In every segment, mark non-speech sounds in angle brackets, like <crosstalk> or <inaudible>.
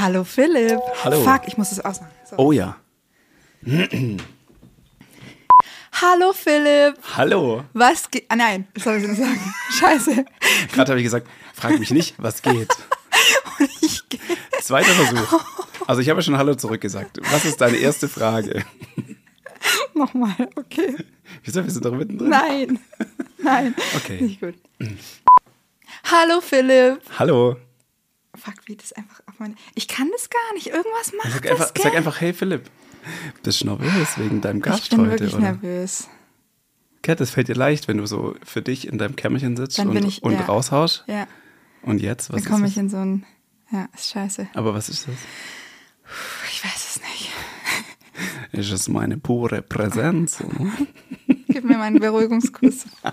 Hallo Philipp. Hallo. Fuck, ich muss das ausmachen. So. Oh ja. Hallo Philipp. Hallo. Was geht? Ah nein, das soll ich nicht sagen. <laughs> Scheiße. Gerade habe ich gesagt, frag mich nicht, was geht. <laughs> Ich geh- Zweiter Versuch. Also ich habe ja schon Hallo zurückgesagt. Was ist deine erste Frage? Nochmal, okay. Wieso, wir sind doch mittendrin. Nein. Nein. Okay. Nicht gut. Hallo Philipp. Hallo. Fuck, wie das einfach auf meine. Ich kann das gar nicht. Irgendwas macht Sag das, einfach, gell? sag einfach, hey Philipp. Bist du nervös wegen deinem Gast ich bin heute, wirklich oder? nervös. Kat, das fällt dir leicht, wenn du so für dich in deinem Kämmerchen sitzt Dann und, ich- und ja. raushaust. Ja. Und jetzt, was Dann komme ich in so ein. Ja, ist scheiße. Aber was ist das? Ich weiß es nicht. <laughs> Ist es meine pure Präsenz? oder? <laughs> Gib mir meinen Beruhigungskuss. <laughs>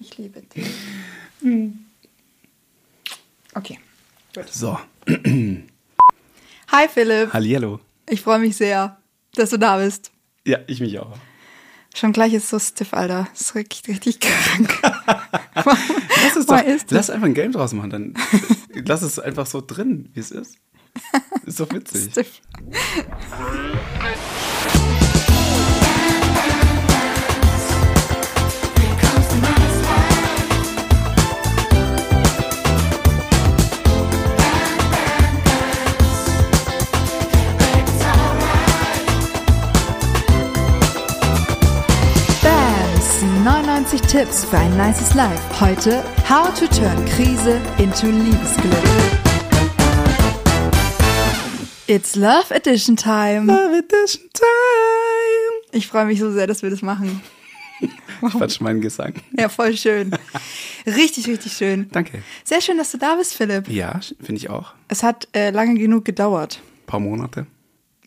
Ich liebe dich. Okay. So, Hi Philipp. hallihallo. Ich freue mich sehr, dass du da bist. Ja, ich mich auch. Schon gleich ist so stiff, Alter. Das ist richtig, richtig krank. <laughs> Lass, es doch, ist lass einfach ein Game draus machen. Dann <laughs> lass es einfach so drin, wie es ist. Ist doch witzig. Stiff. 99 Tipps für ein nices Life. Heute How to turn Krise into Liebesglück. It's Love Edition Time. Love Edition Time. Ich freue mich so sehr, dass wir das machen. <laughs> Quatsch, mein Gesang. Ja, voll schön. Richtig, richtig schön. Danke. Sehr schön, dass du da bist, Philipp. Ja, finde ich auch. Es hat äh, lange genug gedauert. Ein paar Monate.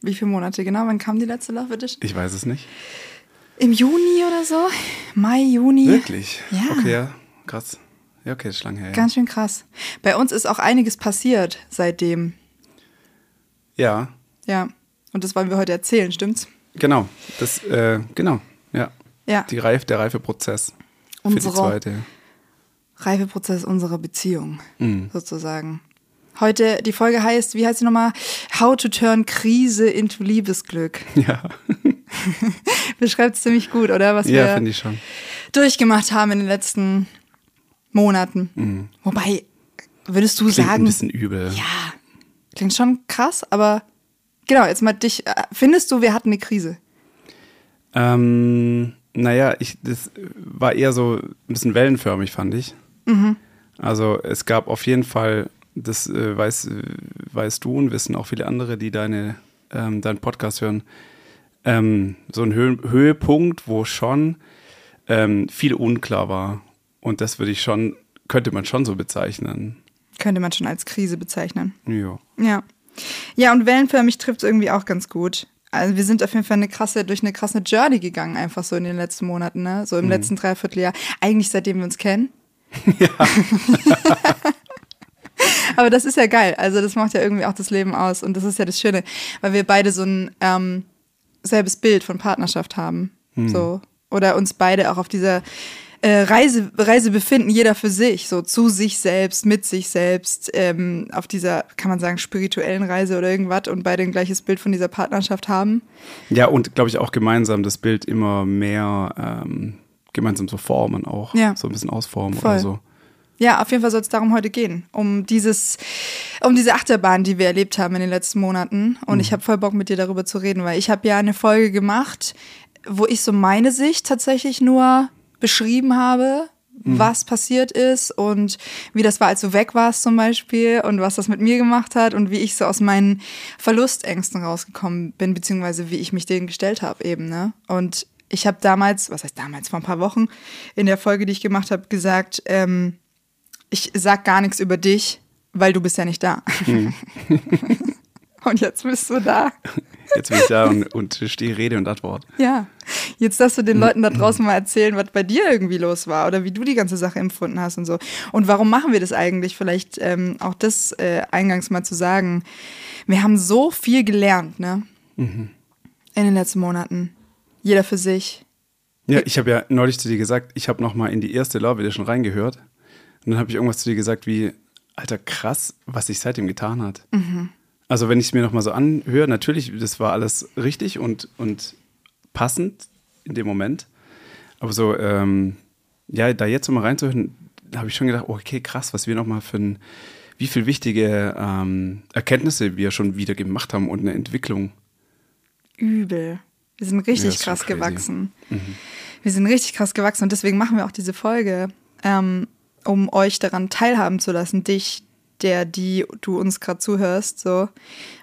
Wie viele Monate genau? Wann kam die letzte Love Edition? Ich weiß es nicht. Im Juni oder so? Mai, Juni? Wirklich? Ja. Okay, ja. Krass. Ja, okay, ist lang her. Ja. Ganz schön krass. Bei uns ist auch einiges passiert seitdem. ja, Ja. Und das wollen wir heute erzählen, stimmt's? genau. Das, äh, genau. Ja. Ja. Die Reif, der Reifeprozess. Für Unsere- die zweite. Reifeprozess unserer Beziehung, Mhm. sozusagen. Heute, die Folge heißt, wie heißt sie nochmal? How to turn Krise into Liebesglück. <laughs> Ja. <laughs> Beschreibt es ziemlich gut, oder? Was ja, wir finde ich schon. durchgemacht haben in den letzten Monaten. Wobei, würdest du Mhm. Klingt sagen, ein bisschen übel. ja, klingt schon krass, aber genau, jetzt mal dich, äh, findest du, wir hatten eine Krise? Ähm, naja, ich, das war eher so ein bisschen wellenförmig, fand ich. Mhm. Also es gab auf jeden Fall, das äh, weiß, äh, weißt du und wissen auch viele andere, die deine, ähm, deinen Podcast hören, ähm, so ein Hö Höhepunkt, wo schon ähm, viel unklar war. Und das würde ich schon, könnte man schon so bezeichnen. Könnte man schon als Krise bezeichnen. Ja. Ja. Ja, und wellenförmig trifft es irgendwie auch ganz gut. Also wir sind auf jeden Fall eine krasse, durch eine krasse Journey gegangen, einfach so in den letzten Monaten, ne? So im letzten Dreivierteljahr. Eigentlich seitdem wir uns kennen. <laughs> <laughs> Aber das ist ja geil. Also das macht ja irgendwie auch das Leben aus. Und das ist ja das Schöne, weil wir beide so ein ähm, selbes Bild von Partnerschaft haben. So. Oder uns beide auch auf dieser äh, Reise, Reise befinden, jeder für sich, so zu sich selbst, mit sich selbst, ähm, auf dieser, kann man sagen, spirituellen Reise oder irgendwas und beide ein gleiches Bild von dieser Partnerschaft haben. Ja, und glaube ich auch gemeinsam das Bild immer mehr ähm, gemeinsam so formen auch. Ja. So ein bisschen ausformen Voll. oder so. Ja, auf jeden Fall soll es darum heute gehen, um dieses, um diese Achterbahn, die wir erlebt haben in den letzten Monaten. Und ich habe voll Bock mit dir darüber zu reden, weil ich habe ja eine Folge gemacht, wo ich so meine Sicht tatsächlich nur beschrieben habe, was passiert ist und wie das war, als du weg warst zum Beispiel und was das mit mir gemacht hat und wie ich so aus meinen Verlustängsten rausgekommen bin, beziehungsweise wie ich mich denen gestellt habe eben, ne? Und ich habe damals, was heißt damals, vor ein paar Wochen in der Folge, die ich gemacht habe, gesagt, ähm, ich sag gar nichts über dich, weil du bist ja nicht da. <laughs> und jetzt bist du da. Jetzt bin ich da und, und stehe Rede und Antwort. Ja. Jetzt darfst du den Leuten da draußen mal erzählen, was bei dir irgendwie los war oder wie du die ganze Sache empfunden hast und so. Und warum machen wir das eigentlich? Vielleicht ähm, auch das äh, eingangs mal zu sagen. Wir haben so viel gelernt, ne? In den letzten Monaten. Jeder für sich. Ja, ich habe ja neulich zu dir gesagt, ich habe noch mal in die erste Love Edition reingehört. Und dann habe ich irgendwas zu dir gesagt wie, Alter, krass, was sich seitdem getan hat. Also wenn ich es mir nochmal so anhöre, natürlich, das war alles richtig und, und passend in dem Moment. Aber so, ähm, ja, da jetzt mal reinzuhören, habe ich schon gedacht, okay, krass, was wir nochmal für ein, wie viel wichtige ähm, Erkenntnisse wir schon wieder gemacht haben und eine Entwicklung. Übel. Wir sind Ja, richtig schon krass gewachsen. Wir sind richtig krass gewachsen und deswegen machen wir auch diese Folge, ähm, um euch daran teilhaben zu lassen, dich, der, die du uns gerade zuhörst, so,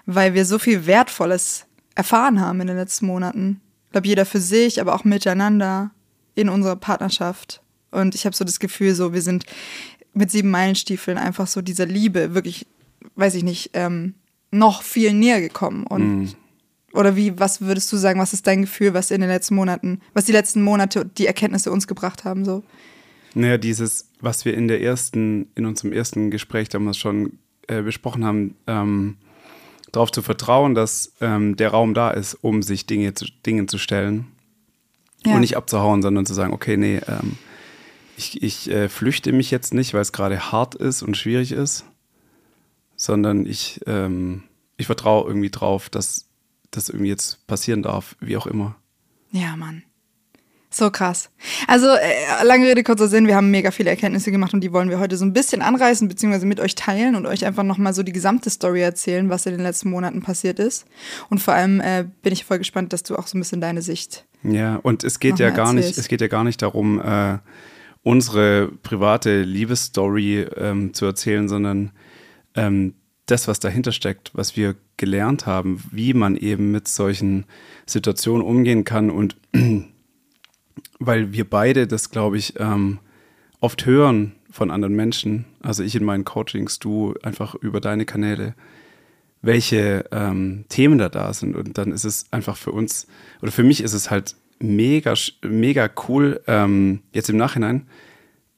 weil wir so viel Wertvolles erfahren haben in den letzten Monaten. Ich glaube, jeder für sich, aber auch miteinander in unserer Partnerschaft. Und ich habe so das Gefühl, so, wir sind mit sieben Meilenstiefeln einfach so dieser Liebe wirklich, weiß ich nicht, ähm, noch viel näher gekommen. Und oder wie, was würdest du sagen, was ist dein Gefühl, was in den letzten Monaten, was die letzten Monate die Erkenntnisse uns gebracht haben, so? Naja, dieses, was wir in der ersten, in unserem ersten Gespräch damals schon äh, besprochen haben, ähm, darauf zu vertrauen, dass ähm, der Raum da ist, um sich Dinge zu, Dingen zu stellen Ja. und nicht abzuhauen, sondern zu sagen, okay, nee, ähm, ich, ich äh, flüchte mich jetzt nicht, weil es gerade hart ist und schwierig ist, sondern ich, ähm, ich vertraue irgendwie drauf, dass das irgendwie jetzt passieren darf, wie auch immer. Ja, Mann. So krass. Also, äh, lange Rede, kurzer Sinn, wir haben mega viele Erkenntnisse gemacht und die wollen wir heute so ein bisschen anreißen, beziehungsweise mit euch teilen und euch einfach nochmal so die gesamte Story erzählen, was in den letzten Monaten passiert ist. Und vor allem äh, bin ich voll gespannt, dass du auch so ein bisschen deine Sicht. Ja, und es geht ja gar nicht, erzählst. es geht ja gar nicht darum, äh, unsere private Liebesstory ähm, zu erzählen, sondern ähm, das, was dahinter steckt, was wir gelernt haben, wie man eben mit solchen Situationen umgehen kann und <clears throat> weil wir beide das, glaube ich, ähm, oft hören von anderen Menschen, also ich in meinen Coachings, du einfach über deine Kanäle, welche ähm, Themen da da sind. Und dann ist es einfach für uns, oder für mich ist es halt mega, mega cool, ähm, jetzt im Nachhinein,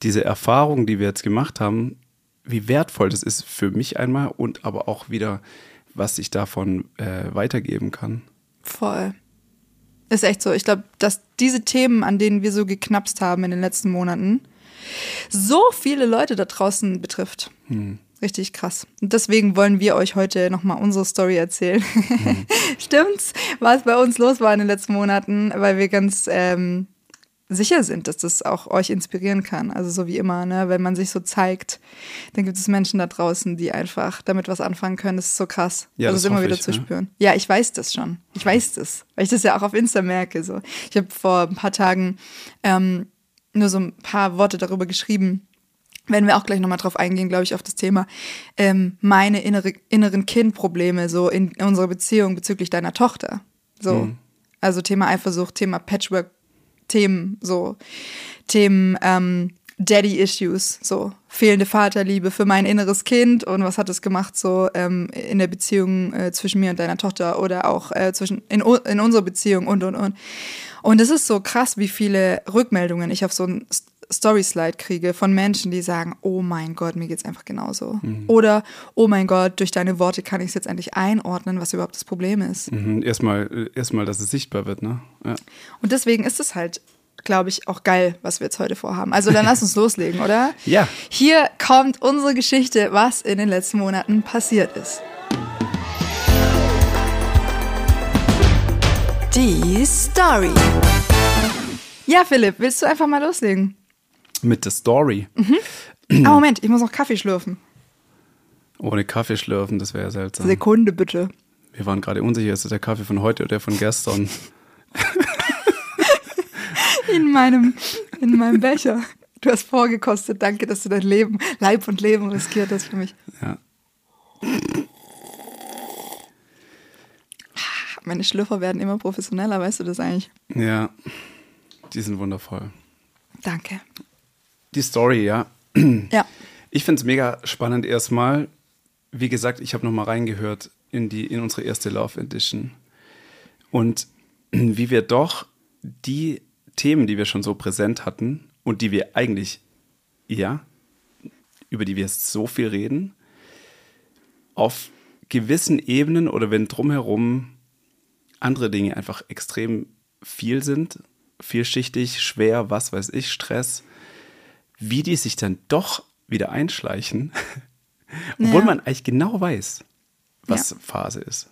diese Erfahrung, die wir jetzt gemacht haben, wie wertvoll das ist für mich einmal und aber auch wieder, was ich davon äh, weitergeben kann. Voll. Ist echt so. Ich glaube, dass diese Themen, an denen wir so geknapst haben in den letzten Monaten, so viele Leute da draußen betrifft. Richtig krass. Und deswegen wollen wir euch heute nochmal unsere Story erzählen. <laughs> Stimmt's, was bei uns los war in den letzten Monaten, weil wir ganz ähm, sicher sind, dass das auch euch inspirieren kann. Also so wie immer, ne? wenn man sich so zeigt, dann gibt es Menschen da draußen, die einfach damit was anfangen können. Das ist so krass. Ja, also das immer wieder ich, zu ne? spüren. Ja, ich weiß das schon. Ich weiß das, weil ich das ja auch auf Insta merke. So. Ich habe vor ein paar Tagen ähm, nur so ein paar Worte darüber geschrieben. Werden wir auch gleich nochmal drauf eingehen, glaube ich, auf das Thema ähm, meine innere, inneren Kindprobleme so in, in unserer Beziehung bezüglich deiner Tochter. So. Also Thema Eifersucht, Thema Patchwork-Themen, so Themen ähm, Daddy-Issues, so fehlende Vaterliebe für mein inneres Kind und was hat es gemacht so ähm, in der Beziehung äh, zwischen mir und deiner Tochter oder auch äh, zwischen in, in unserer Beziehung und und und. Und es ist so krass, wie viele Rückmeldungen ich auf so ein Story-Slide kriege von Menschen, die sagen, oh mein Gott, mir geht's einfach genauso. Oder, oh mein Gott, durch deine Worte kann ich es jetzt endlich einordnen, was überhaupt das Problem ist. Mhm. Erstmal, äh, erstmal, dass es sichtbar wird, ne? Ja. Und deswegen ist es halt, glaube ich, auch geil, was wir jetzt heute vorhaben. Also dann lass uns <laughs> loslegen, oder? Ja. Hier kommt unsere Geschichte, was in den letzten Monaten passiert ist. Die Story. Ja, Philipp, willst du einfach mal loslegen? Mit der Story. Ah, Moment, ich muss noch Kaffee schlürfen. Ohne Kaffee schlürfen, das wäre ja seltsam. Sekunde bitte. Wir waren gerade unsicher, ist das der Kaffee von heute oder der von gestern? <laughs> In meinem, in meinem Becher. Du hast vorgekostet. Danke, dass du dein Leben, Leib und Leben riskiert hast für mich. Ja. Meine Schlürfer werden immer professioneller, weißt du das eigentlich? Ja. Die sind wundervoll. Danke. Die Story, ja. Ja. Ich finde es mega spannend erstmal. Wie gesagt, ich habe nochmal reingehört in, die, in unsere erste Love Edition. Und wie wir doch die Themen, die wir schon so präsent hatten und die wir eigentlich, ja, über die wir jetzt so viel reden, auf gewissen Ebenen oder wenn drumherum andere Dinge einfach extrem viel sind, vielschichtig, schwer, was weiß ich, Stress, wie die sich dann doch wieder einschleichen <laughs> Obwohl Ja. man eigentlich genau weiß, was Ja. Phase ist.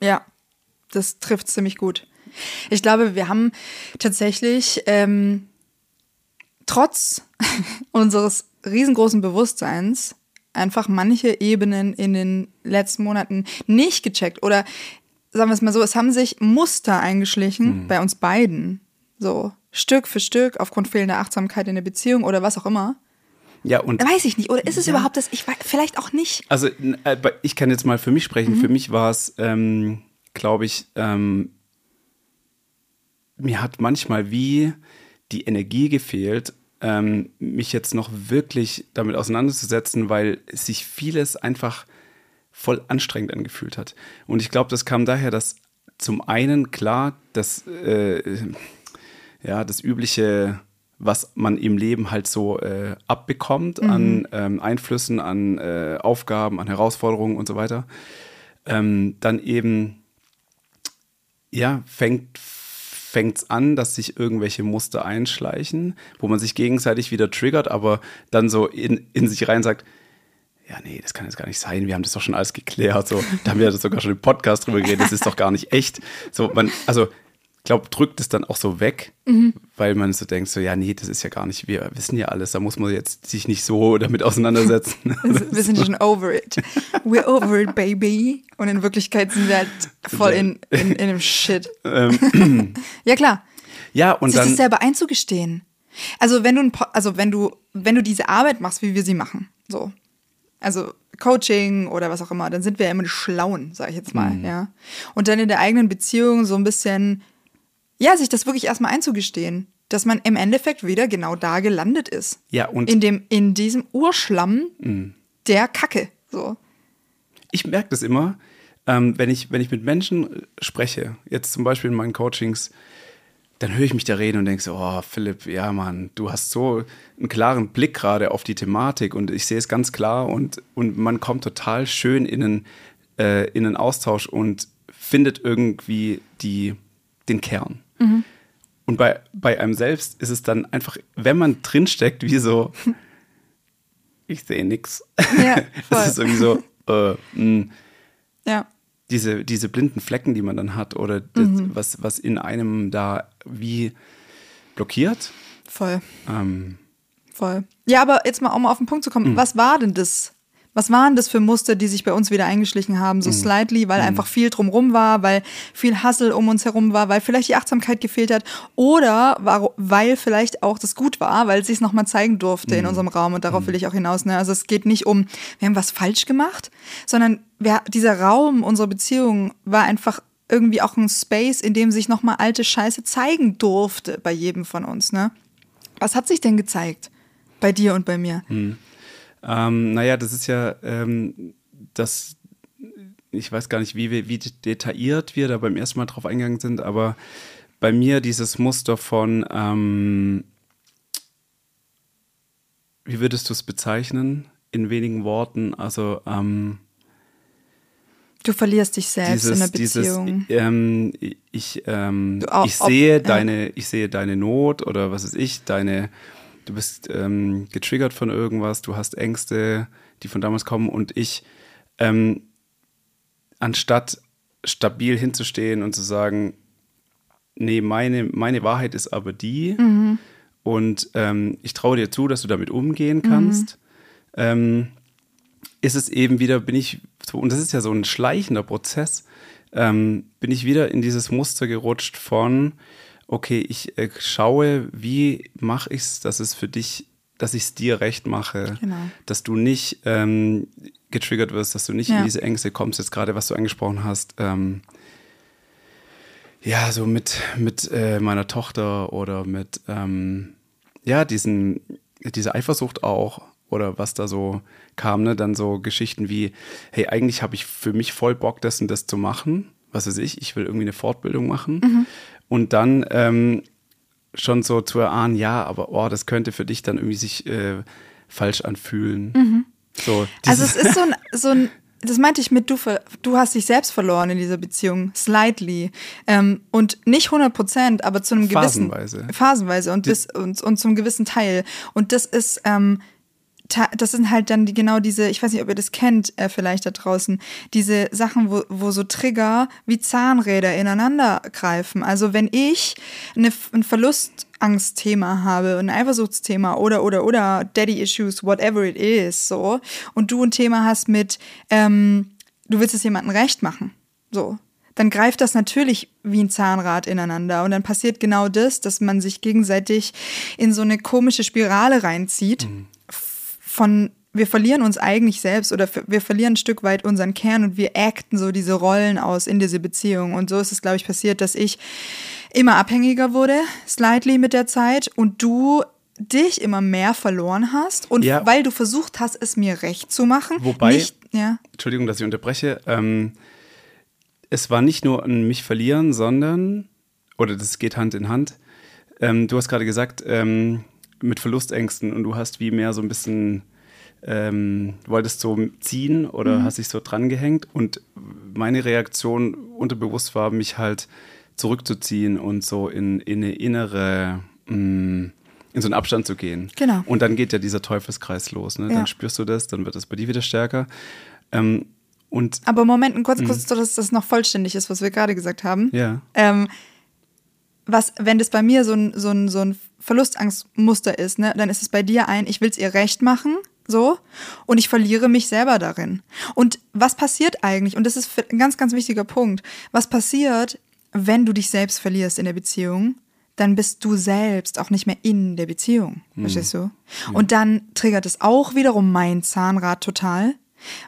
Ja, das trifft ziemlich gut. Ich glaube, wir haben tatsächlich ähm, trotz <laughs> unseres riesengroßen Bewusstseins einfach manche Ebenen in den letzten Monaten nicht gecheckt. Oder sagen wir es mal so, es haben sich Muster eingeschlichen bei uns beiden. So Stück für Stück aufgrund fehlender Achtsamkeit in der Beziehung oder was auch immer. Ja, und Weiß ich nicht. Oder ist es überhaupt das? Ich weiß, vielleicht auch nicht. Also äh, ich kann jetzt mal für mich Mhm. sprechen. Für mich war es, ähm, glaube ich, ähm, mir hat manchmal wie die Energie gefehlt, ähm, mich jetzt noch wirklich damit auseinanderzusetzen, weil sich vieles einfach voll anstrengend angefühlt hat. Und ich glaube, das kam daher, dass zum einen klar, dass äh, ja, das übliche, was man im Leben halt so äh, abbekommt an ähm, Einflüssen, an äh, Aufgaben, an Herausforderungen und so weiter, ähm, dann eben, ja, fängt fängt's an, dass sich irgendwelche Muster einschleichen, wo man sich gegenseitig wieder triggert, aber dann so in, in sich rein sagt, ja, nee, das kann jetzt gar nicht sein. Wir haben das doch schon alles geklärt. So, da haben wir sogar schon im Podcast drüber geredet. Das ist doch gar nicht echt. So, man, also, glaube, drückt es dann auch so weg, weil man so denkt, so, ja, nee, das ist ja gar nicht, wir wissen ja alles, da muss man jetzt sich nicht so damit auseinandersetzen. <laughs> Wir sind schon over it. We're over it, baby. Und in Wirklichkeit sind wir halt voll in, in, in dem Shit. <clears throat> ja, klar. ja, und sich das dann, selber einzugestehen. Also wenn du, also wenn du, wenn du diese Arbeit machst, wie wir sie machen, so, also Coaching oder was auch immer, dann sind wir ja immer die Schlauen, sage ich jetzt mal, Mhm. ja. Und dann in der eigenen Beziehung so ein bisschen, ja, sich das wirklich erstmal einzugestehen, dass man im Endeffekt wieder genau da gelandet ist. Ja, und- in dem, in diesem Urschlamm der Kacke, so. ich merke das immer, ähm, wenn, ich, wenn ich mit Menschen spreche, jetzt zum Beispiel in meinen Coachings, dann höre ich mich da reden und denke so, oh Philipp, ja Mann, du hast so einen klaren Blick gerade auf die Thematik und ich sehe es ganz klar und, und man kommt total schön in einen, äh, in einen Austausch und findet irgendwie die, den Kern. Und bei, bei einem selbst ist es dann einfach, wenn man drinsteckt, wie so, ich sehe nix. Ja. <laughs> Es ist irgendwie so, äh, mh, Ja. diese, diese blinden Flecken, die man dann hat oder das, was, was in einem da wie blockiert. Voll. Ähm, Voll. Ja, aber jetzt mal, um auf den Punkt zu kommen, Hm. was war denn das? Was waren das für Muster, die sich bei uns wieder eingeschlichen haben, Hm. so slightly, weil einfach viel drumrum war, weil viel Hassel um uns herum war, weil vielleicht die Achtsamkeit gefehlt hat oder war, weil vielleicht auch das gut war, weil es sich nochmal zeigen durfte Hm. in unserem Raum und darauf will ich auch hinaus. Ne? Also es geht nicht um, wir haben was falsch gemacht, sondern wir, dieser Raum unserer Beziehung war einfach irgendwie auch ein Space, in dem sich nochmal alte Scheiße zeigen durfte bei jedem von uns. Ne? Was hat sich denn gezeigt? Bei dir und bei mir. Ähm, naja, das ist ja ähm, das, ich weiß gar nicht, wie, wie detailliert wir da beim ersten Mal drauf eingegangen sind, aber bei mir dieses Muster von, ähm, wie würdest du es bezeichnen? In wenigen Worten, also ähm, Du verlierst dich selbst in der dieses, Beziehung. ähm, ich, ähm, auch- ich ob- sehe ja. deine, ich sehe deine Not oder was weiß ich, deine, du bist ähm, getriggert von irgendwas, du hast Ängste, die von damals kommen und ich, ähm, anstatt stabil hinzustehen und zu sagen, nee, meine, meine Wahrheit ist aber die Mhm. und ähm, ich traue dir zu, dass du damit umgehen Mhm. kannst, ähm, ist es eben wieder, bin ich, und das ist ja so ein schleichender Prozess, ähm, bin ich wieder in dieses Muster gerutscht von, okay, ich äh, schaue, wie mache ich es, dass es für dich, dass ich es dir recht mache, Genau. dass du nicht ähm, getriggert wirst, dass du nicht Ja. in diese Ängste kommst, jetzt gerade, was du angesprochen hast, ähm, ja, so mit, mit äh, meiner Tochter oder mit, ähm, ja, diesen, diese Eifersucht auch oder was da so kam, ne, dann so Geschichten wie, hey, eigentlich habe ich für mich voll Bock, das und das zu machen, was weiß ich, ich will irgendwie eine Fortbildung machen und dann ähm, schon so zu erahnen, ja, aber oh, das könnte für dich dann irgendwie sich äh, falsch anfühlen. So, Also es ist so ein, <laughs> so ein das meinte ich mit, du, ver, du hast dich selbst verloren in dieser Beziehung, slightly. Ähm, und nicht 100 Prozent, aber zu einem gewissen... Phasenweise. Phasenweise und, bis, und, und zum gewissen Teil. Und das ist... Ähm, das sind halt dann die, genau diese, ich weiß nicht, ob ihr das kennt, äh, vielleicht da draußen, diese Sachen, wo, wo so Trigger wie Zahnräder ineinander greifen. Also wenn ich eine, ein Verlustangstthema habe, ein Eifersuchtsthema oder, oder, oder Daddy-Issues, whatever it is, so, und du ein Thema hast mit, ähm, du willst es jemandem recht machen, so, dann greift das natürlich wie ein Zahnrad ineinander. Und dann passiert genau das, dass man sich gegenseitig in so eine komische Spirale reinzieht. f- Von wir verlieren uns eigentlich selbst oder wir verlieren ein Stück weit unseren Kern und wir acten so diese Rollen aus in diese Beziehung. Und so ist es, glaube ich, passiert, dass ich immer abhängiger wurde, slightly mit der Zeit, und du dich immer mehr verloren hast und Ja. weil du versucht hast, es mir recht zu machen. Wobei- nicht, ja, Entschuldigung, dass ich unterbreche. Ähm, es war nicht nur ein mich verlieren, sondern, oder das geht Hand in Hand. Ähm, du hast gerade gesagt, ähm, mit Verlustängsten und du hast wie mehr so ein bisschen, ähm, wolltest so ziehen oder hast dich so dran gehängt und meine Reaktion unterbewusst war, mich halt zurückzuziehen und so in, in eine innere, mh, in so einen Abstand zu gehen. Genau. Und dann geht ja dieser Teufelskreis los. Ne? Ja. Dann spürst du das, dann wird es bei dir wieder stärker. Ähm, und Aber Moment, kurz, kurz, dass das noch vollständig ist, was wir gerade gesagt haben. ja, Ähm, was, wenn das bei mir so ein, so ein, so ein Verlustangstmuster ist, ne, dann ist es bei dir ein, ich will es ihr recht machen, so, und ich verliere mich selber darin. Und was passiert eigentlich, und das ist ein ganz, ganz wichtiger Punkt, was passiert, wenn du dich selbst verlierst in der Beziehung, dann bist du selbst auch nicht mehr in der Beziehung, verstehst du? Und dann triggert es auch wiederum mein Zahnrad total,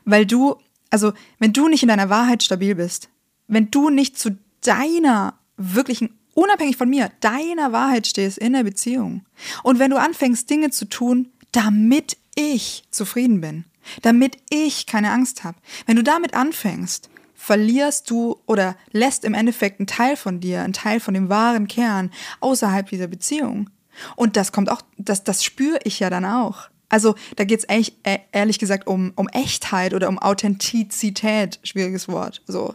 weil du, also wenn du nicht in deiner Wahrheit stabil bist, wenn du nicht zu deiner wirklichen, unabhängig von mir, deiner Wahrheit stehst in der Beziehung und wenn du anfängst, Dinge zu tun, damit ich zufrieden bin, damit ich keine Angst habe, wenn du damit anfängst, verlierst du oder lässt im Endeffekt einen Teil von dir, einen Teil von dem wahren Kern außerhalb dieser Beziehung. Und das kommt auch, das, das spüre ich ja dann auch. Also da geht es äh, ehrlich gesagt um, um Echtheit oder um Authentizität, schwieriges Wort. So.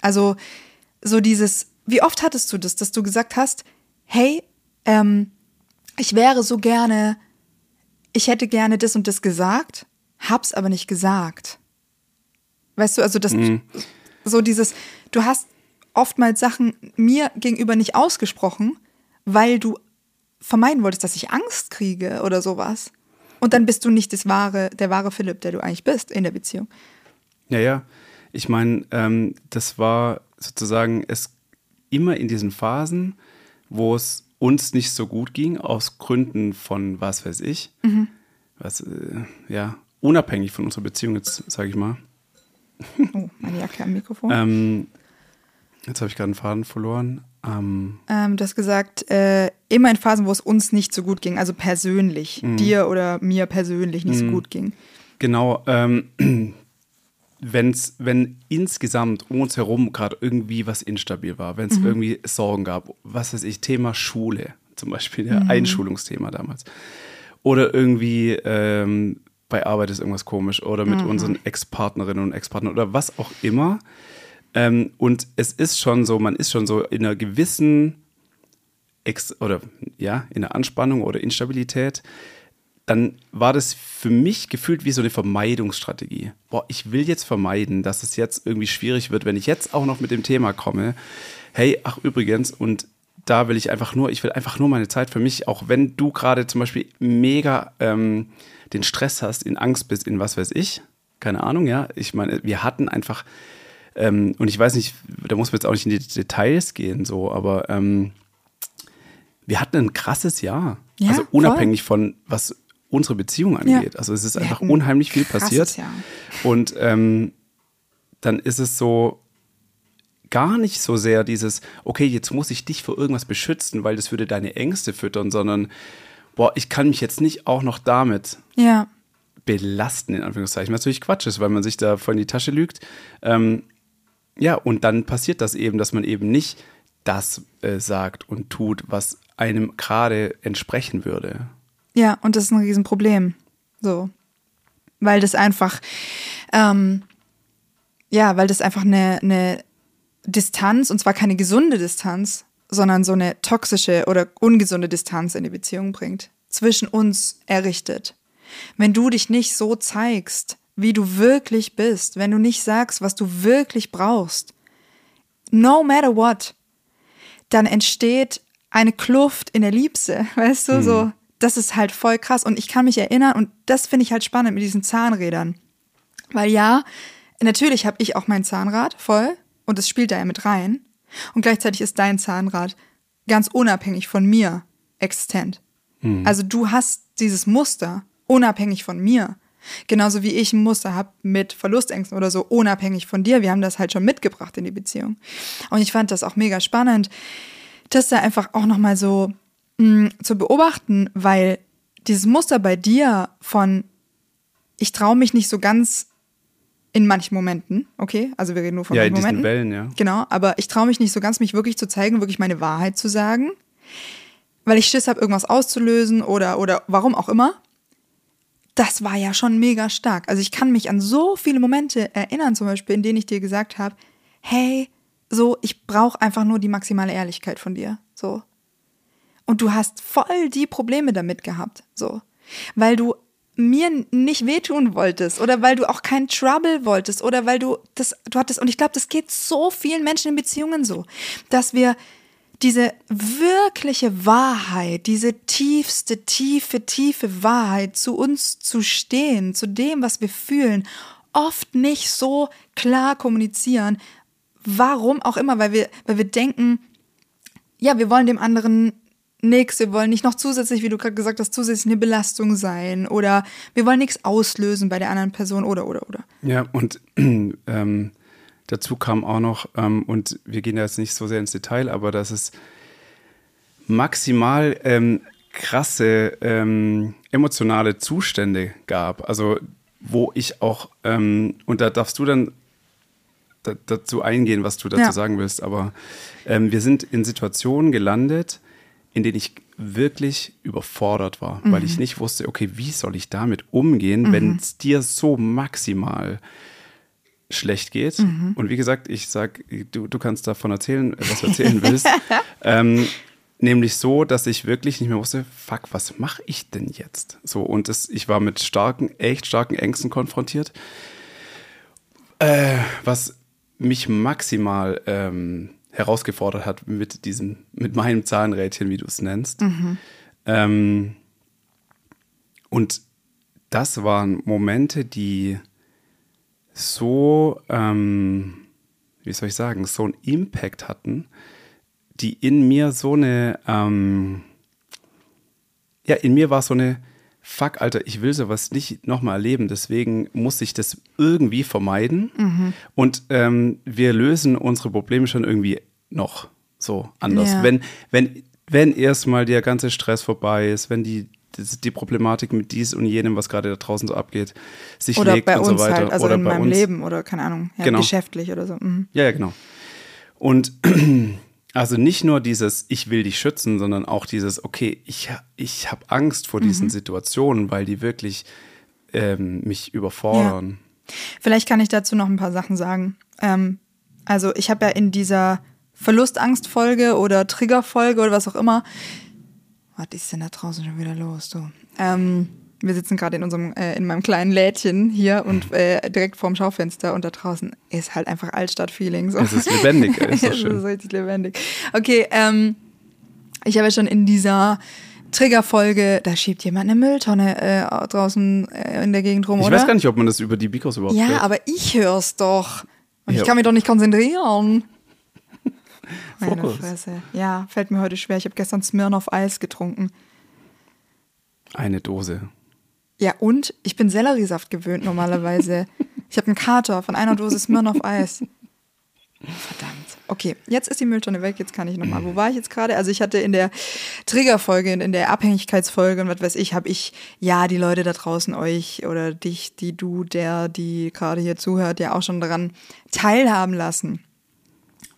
Also so dieses, wie oft hattest du das, dass du gesagt hast, hey, ähm, ich wäre so gerne, ich hätte gerne das und das gesagt, hab's aber nicht gesagt. Weißt du, also das, so dieses, du hast oftmals Sachen mir gegenüber nicht ausgesprochen, weil du vermeiden wolltest, dass ich Angst kriege oder sowas. Und dann bist du nicht das wahre, der wahre Philipp, der du eigentlich bist in der Beziehung. ja, ja. Ich meine, ähm, das war sozusagen es immer in diesen Phasen, wo es uns nicht so gut ging, aus Gründen von was weiß ich, was, äh, ja, unabhängig von unserer Beziehung, jetzt sage ich mal. Oh, meine Jacke am Mikrofon. Ähm, jetzt habe ich gerade einen Faden verloren. Ähm, Ähm, du hast gesagt, äh, immer in Phasen, wo es uns nicht so gut ging, also persönlich, dir oder mir persönlich nicht so gut ging. Genau, ähm, wenn's, wenn insgesamt um uns herum gerade irgendwie was instabil war, wenn es irgendwie Sorgen gab, was weiß ich, Thema Schule zum Beispiel, ja, Einschulungsthema damals. Oder irgendwie ähm, bei Arbeit ist irgendwas komisch oder mit unseren Ex-Partnerinnen und Ex-Partnern oder was auch immer. Ähm, und es ist schon so, man ist schon so in einer gewissen Ex oder ja, in einer Anspannung oder Instabilität, dann war das für mich gefühlt wie so eine Vermeidungsstrategie. Boah, ich will jetzt vermeiden, dass es jetzt irgendwie schwierig wird, wenn ich jetzt auch noch mit dem Thema komme. Hey, ach übrigens, und da will ich einfach nur, ich will einfach nur meine Zeit für mich, auch wenn du gerade zum Beispiel mega ähm, den Stress hast, in Angst bist, in was weiß ich, keine Ahnung, ja. Ich meine, wir hatten einfach, ähm, und ich weiß nicht, da muss man jetzt auch nicht in die Details gehen, so, aber ähm, wir hatten ein krasses Jahr. Ja, also unabhängig von was unsere Beziehung angeht. Ja. Also es ist Wir einfach unheimlich viel passiert. Jahr. Und ähm, dann ist es so gar nicht so sehr dieses, okay, jetzt muss ich dich vor irgendwas beschützen, weil das würde deine Ängste füttern, sondern boah, ich kann mich jetzt nicht auch noch damit Ja, belasten, in Anführungszeichen. Was natürlich Quatsch ist, weil man sich da voll in die Tasche lügt. Ähm, ja, und dann passiert das eben, dass man eben nicht das äh, sagt und tut, was einem gerade entsprechen würde. Ja, und das ist ein Riesenproblem. So. Weil das einfach, ähm, ja, weil das einfach eine, eine Distanz, und zwar keine gesunde Distanz, sondern so eine toxische oder ungesunde Distanz in die Beziehung bringt. Zwischen uns errichtet. wenn du dich nicht so zeigst, wie du wirklich bist, wenn du nicht sagst, was du wirklich brauchst, no matter what, dann entsteht eine Kluft in der Liebse, <laughs> weißt du, mhm. so, das ist halt voll krass und ich kann mich erinnern und das finde ich halt spannend mit diesen Zahnrädern, weil ja, natürlich habe ich auch mein Zahnrad voll und es spielt da ja mit rein und gleichzeitig ist dein Zahnrad ganz unabhängig von mir existent. Mhm. Also du hast dieses Muster unabhängig von mir. Genauso wie ich ein Muster habe mit Verlustängsten oder so, unabhängig von dir. Wir haben das halt schon mitgebracht in die Beziehung. Und ich fand das auch mega spannend, das da einfach auch nochmal so mh, mm, zu beobachten, weil dieses Muster bei dir von, ich traue mich nicht so ganz in manchen Momenten, okay? Also wir reden nur von ja, manchen in Momenten. Wellen, ja. Genau, aber ich traue mich nicht so ganz, mich wirklich zu zeigen, wirklich meine Wahrheit zu sagen, weil ich Schiss habe, irgendwas auszulösen oder, oder warum auch immer das war ja schon mega stark. Also ich kann mich an so viele Momente erinnern, zum Beispiel, in denen ich dir gesagt habe, hey, so, ich brauche einfach nur die maximale Ehrlichkeit von dir. So. Und du hast voll die Probleme damit gehabt. So. Weil du mir nicht wehtun wolltest oder weil du auch keinen Trouble wolltest oder weil du das, du hattest, und ich glaube, das geht so vielen Menschen in Beziehungen so, dass wir diese wirkliche Wahrheit, diese tiefste, tiefe, tiefe Wahrheit zu uns zu stehen, zu dem, was wir fühlen, oft nicht so klar kommunizieren. Warum auch immer, weil wir, weil wir denken, ja, wir wollen dem anderen nichts, wir wollen nicht noch zusätzlich, wie du gerade gesagt hast, zusätzlich eine Belastung sein oder wir wollen nichts auslösen bei der anderen Person oder oder oder. Ja, und <clears throat> ähm, Dazu kam auch noch, ähm, und wir gehen jetzt nicht so sehr ins Detail, aber dass es maximal ähm, krasse ähm, emotionale Zustände gab. Also wo ich auch, ähm, und da darfst du dann da, dazu eingehen, was du dazu ja. sagen willst, aber ähm, wir sind in Situationen gelandet, in denen ich wirklich überfordert war, mhm. weil ich nicht wusste, okay, wie soll ich damit umgehen, mhm. wenn es dir so maximal schlecht geht. Mhm. Und wie gesagt, ich sag, du, du kannst davon erzählen, was du erzählen <laughs> willst. ähm, nämlich so, dass ich wirklich nicht mehr wusste, fuck, was mache ich denn jetzt? So, und das, ich war mit starken, echt starken Ängsten konfrontiert. Äh, was mich maximal ähm, herausgefordert hat mit diesem, mit meinem Zahnrädchen, wie du es nennst. Mhm. Ähm, und das waren Momente, die so, ähm, wie soll ich sagen, so einen Impact hatten, die in mir so eine, ähm, ja, in mir war so eine, fuck, Alter, ich will sowas nicht nochmal erleben, deswegen muss ich das irgendwie vermeiden. Mhm. Und ähm, wir lösen unsere Probleme schon irgendwie noch so anders. Ja. Wenn, wenn, wenn erstmal der ganze Stress vorbei ist, wenn die die Problematik mit dies und jenem, was gerade da draußen so abgeht, sich oder legt und so weiter. Halt, also oder in bei meinem uns. Leben oder keine Ahnung, ja, genau. geschäftlich oder so. Mhm. Ja, ja, genau. Und <clears throat> <clears throat> also nicht nur dieses, ich will dich schützen, sondern auch dieses, okay, ich, ich habe Angst vor diesen mhm. Situationen, weil die wirklich ähm, mich überfordern. Ja. Vielleicht kann ich dazu noch ein paar Sachen sagen. Ähm, also ich habe ja in dieser Verlustangstfolge oder Triggerfolge oder was auch immer was ist denn da draußen schon wieder los, du? Ähm, wir sitzen gerade in unserem, äh, in meinem kleinen Lädchen hier und äh, direkt vorm Schaufenster und da draußen ist halt einfach Altstadt-Feeling. So. Es ist lebendig, ist so <laughs> schön. es ist richtig lebendig. Okay, ähm, ich habe ja schon in dieser Triggerfolge, da schiebt jemand eine Mülltonne äh, draußen äh, in der Gegend rum, ich oder? Ich weiß gar nicht, ob man das über die Mikros überhaupt Ja, hört. aber ich höre es doch. Und Ja. ich kann mich doch nicht konzentrieren. <laughs> Meine Fokus. Fresse. Ja, fällt mir heute schwer. Ich habe gestern Smirnoff Eis getrunken. Eine Dose. Ja, und ich bin Selleriesaft gewöhnt normalerweise. ich habe einen Kater von einer Dose Smirnoff Eis. Verdammt. Okay, jetzt ist die Mülltonne weg, jetzt kann ich nochmal. Wo war ich jetzt gerade? Also ich hatte in der Triggerfolge, in der Abhängigkeitsfolge und was weiß ich, habe ich, ja, die Leute da draußen, euch oder dich, die du, der, die gerade hier zuhört, ja auch schon daran teilhaben lassen,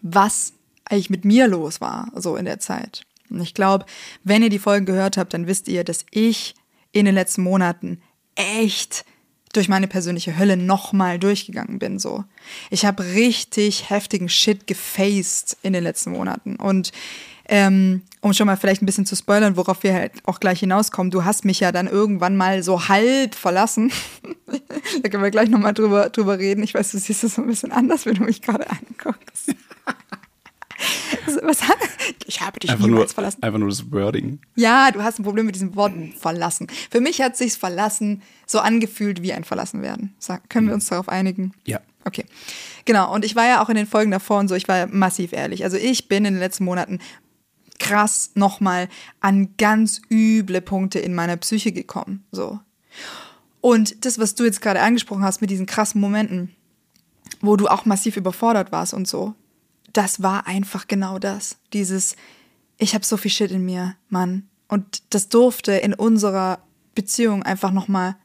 was eigentlich mit mir los war, so in der Zeit. Und ich glaube, wenn ihr die Folgen gehört habt, dann wisst ihr, dass ich in den letzten Monaten echt durch meine persönliche Hölle nochmal durchgegangen bin. So, ich habe richtig heftigen Shit gefaced in den letzten Monaten und ähm, um schon mal vielleicht ein bisschen zu spoilern, worauf wir halt auch gleich hinauskommen. Du hast mich ja dann irgendwann mal so halb verlassen. <laughs> da können wir gleich nochmal drüber, drüber reden. Ich weiß, du siehst es so ein bisschen anders, wenn du mich gerade anguckst. Was, ich habe dich Einfach niemals nur, verlassen. einfach nur das Wording. Ja, du hast ein Problem mit diesem Wort verlassen. Für mich hat sich's verlassen so angefühlt wie ein verlassen werden. Sag, können wir uns darauf einigen? Ja. Okay. Genau. Und ich war ja auch in den Folgen davor und so, ich war massiv ehrlich. Also ich bin in den letzten Monaten krass nochmal an ganz üble Punkte in meiner Psyche gekommen. So. Und das, was du jetzt gerade angesprochen hast mit diesen krassen Momenten, wo du auch massiv überfordert warst und so, das war einfach genau das. Dieses, ich habe so viel Shit in mir, Mann. Und das durfte in unserer Beziehung einfach nochmal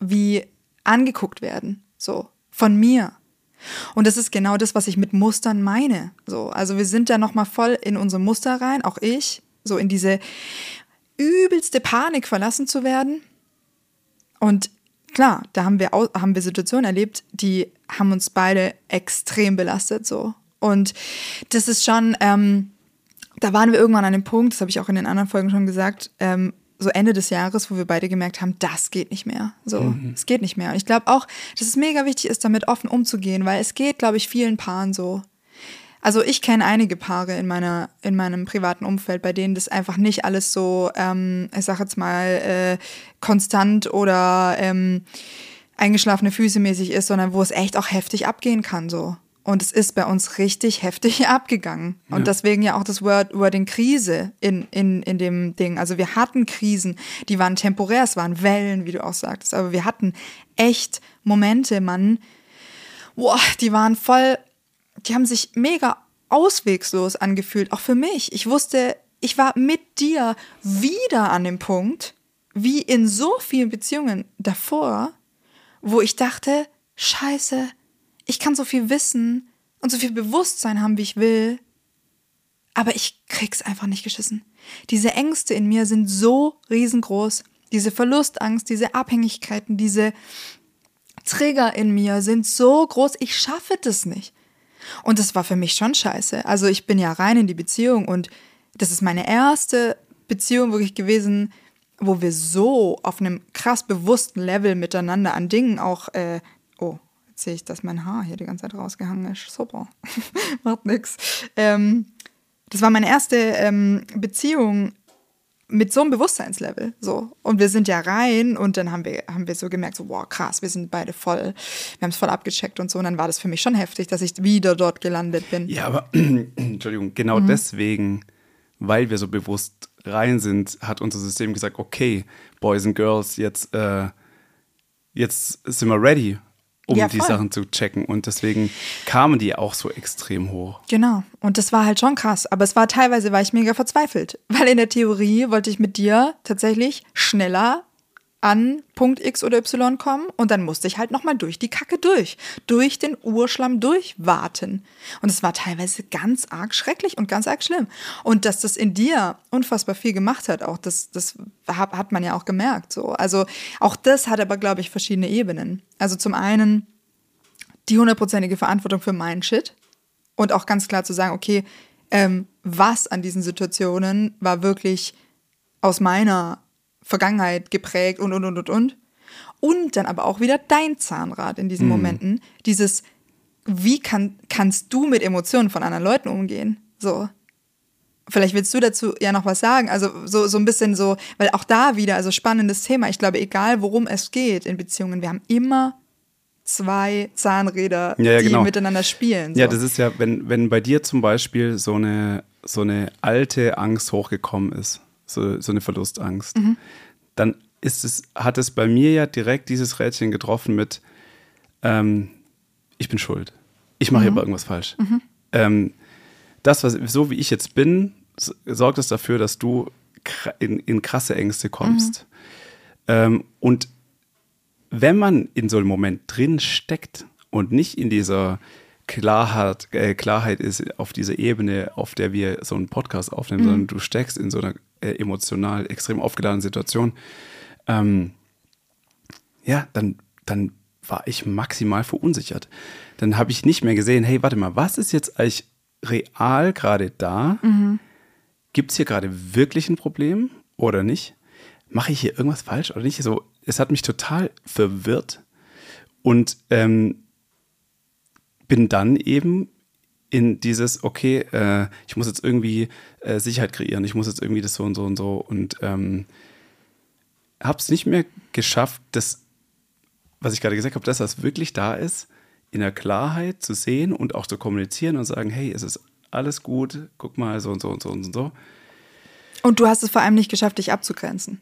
wie angeguckt werden. So, von mir. Und das ist genau das, was ich mit Mustern meine. So, also wir sind da nochmal voll in unsere Muster rein, auch ich, so in diese übelste Panik verlassen zu werden. Und klar, da haben wir, haben wir Situationen erlebt, die haben uns beide extrem belastet, so. Und das ist schon, ähm, da waren wir irgendwann an dem Punkt, das habe ich auch in den anderen Folgen schon gesagt, ähm, so Ende des Jahres, wo wir beide gemerkt haben, das geht nicht mehr. So, es geht nicht mehr. Und ich glaube auch, dass es mega wichtig ist, damit offen umzugehen, weil es geht, glaube ich, vielen Paaren so. Also ich kenne einige Paare in meiner in meinem privaten Umfeld, bei denen das einfach nicht alles so, ähm, ich sag jetzt mal äh, konstant oder ähm, eingeschlafene Füße mäßig ist, sondern wo es echt auch heftig abgehen kann so. Und es ist bei uns richtig heftig <laughs> abgegangen. Und deswegen ja auch das Word, Wording Krise in, in, in dem Ding. Also wir hatten Krisen, die waren temporär, es waren Wellen, wie du auch sagtest. Aber wir hatten echt Momente, Mann, boah, die waren voll, die haben sich mega auswegslos angefühlt, auch für mich. Ich wusste, ich war mit dir wieder an dem Punkt, wie in so vielen Beziehungen davor, wo ich dachte, scheiße, ich kann so viel wissen und so viel Bewusstsein haben, wie ich will, aber ich krieg's einfach nicht geschissen. Diese Ängste in mir sind so riesengroß. Diese Verlustangst, diese Abhängigkeiten, diese Trigger in mir sind so groß, ich schaffe das nicht. Und das war für mich schon scheiße. Also ich bin ja rein in die Beziehung und das ist meine erste Beziehung wirklich gewesen, wo wir so auf einem krass bewussten Level miteinander an Dingen auch, äh, oh, jetzt sehe ich, dass mein Haar hier die ganze Zeit rausgehangen ist. Super. <laughs> Macht nix. Ähm, das war meine erste ähm, Beziehung mit so einem Bewusstseinslevel. So. Und wir sind ja rein und dann haben wir, haben wir so gemerkt, so, wow, krass, wir sind beide voll, wir haben es voll abgecheckt und so. Und dann war das für mich schon heftig, dass ich wieder dort gelandet bin. Ja, aber <clears throat> Entschuldigung, genau Mhm. deswegen, weil wir so bewusst rein sind, hat unser System gesagt, okay, Boys and Girls, jetzt, äh, jetzt sind wir ready, um Ja, die. Sachen zu checken. Und deswegen kamen die auch so extrem hoch. Genau. Und das war halt schon krass. Aber es war teilweise, war ich mega verzweifelt. <laughs> Weil in der Theorie wollte ich mit dir tatsächlich schneller an Punkt X oder Y kommen und dann musste ich halt nochmal durch die Kacke durch, durch den Urschlamm durchwarten. Und es war teilweise ganz arg schrecklich und ganz arg schlimm. Und dass das in dir unfassbar viel gemacht hat, auch das, das hat, man ja auch gemerkt. So. Also auch das hat aber, glaube ich, verschiedene Ebenen. Also zum einen die hundertprozentige Verantwortung für meinen Shit und auch ganz klar zu sagen, okay, ähm, was an diesen Situationen war wirklich aus meiner Vergangenheit geprägt und, und, und, und, und. Und dann aber auch wieder dein Zahnrad in diesen Momenten. Dieses, wie kann, kannst du mit Emotionen von anderen Leuten umgehen? So. Vielleicht willst du dazu ja noch was sagen. Also so, so ein bisschen so, weil auch da wieder, also spannendes Thema. Ich glaube, egal worum es geht in Beziehungen, wir haben immer zwei Zahnräder, Ja, ja, die genau. miteinander spielen. So. Ja, das ist ja, wenn, wenn bei dir zum Beispiel so eine, so eine alte Angst hochgekommen ist, so, so eine Verlustangst, Mhm. dann ist es, hat es bei mir ja direkt dieses Rädchen getroffen mit, ähm, ich bin schuld. Ich mache hier aber irgendwas falsch. Ähm, das, was, so wie ich jetzt bin, sorgt es dafür, dass du in, in krasse Ängste kommst. Ähm, und wenn man in so einem Moment drin steckt und nicht in dieser Klarheit, äh, Klarheit ist auf dieser Ebene, auf der wir so einen Podcast aufnehmen, sondern du steckst in so einer äh, emotional extrem aufgeladenen Situation, ähm, ja, dann, dann war ich maximal verunsichert. Dann habe ich nicht mehr gesehen, hey, warte mal, was ist jetzt eigentlich real gerade da? gibt es hier gerade wirklich ein Problem oder nicht? Mache ich hier irgendwas falsch oder nicht? So, es hat mich total verwirrt und ähm, bin dann eben in dieses, okay, äh, ich muss jetzt irgendwie äh, Sicherheit kreieren, ich muss jetzt irgendwie das so und so und so und ähm, habe es nicht mehr geschafft, das, was ich gerade gesagt habe, das wirklich da ist, in der Klarheit zu sehen und auch zu kommunizieren und sagen, hey, es ist alles gut, guck mal, so und so und so und so. Und du hast es vor allem nicht geschafft, dich abzugrenzen.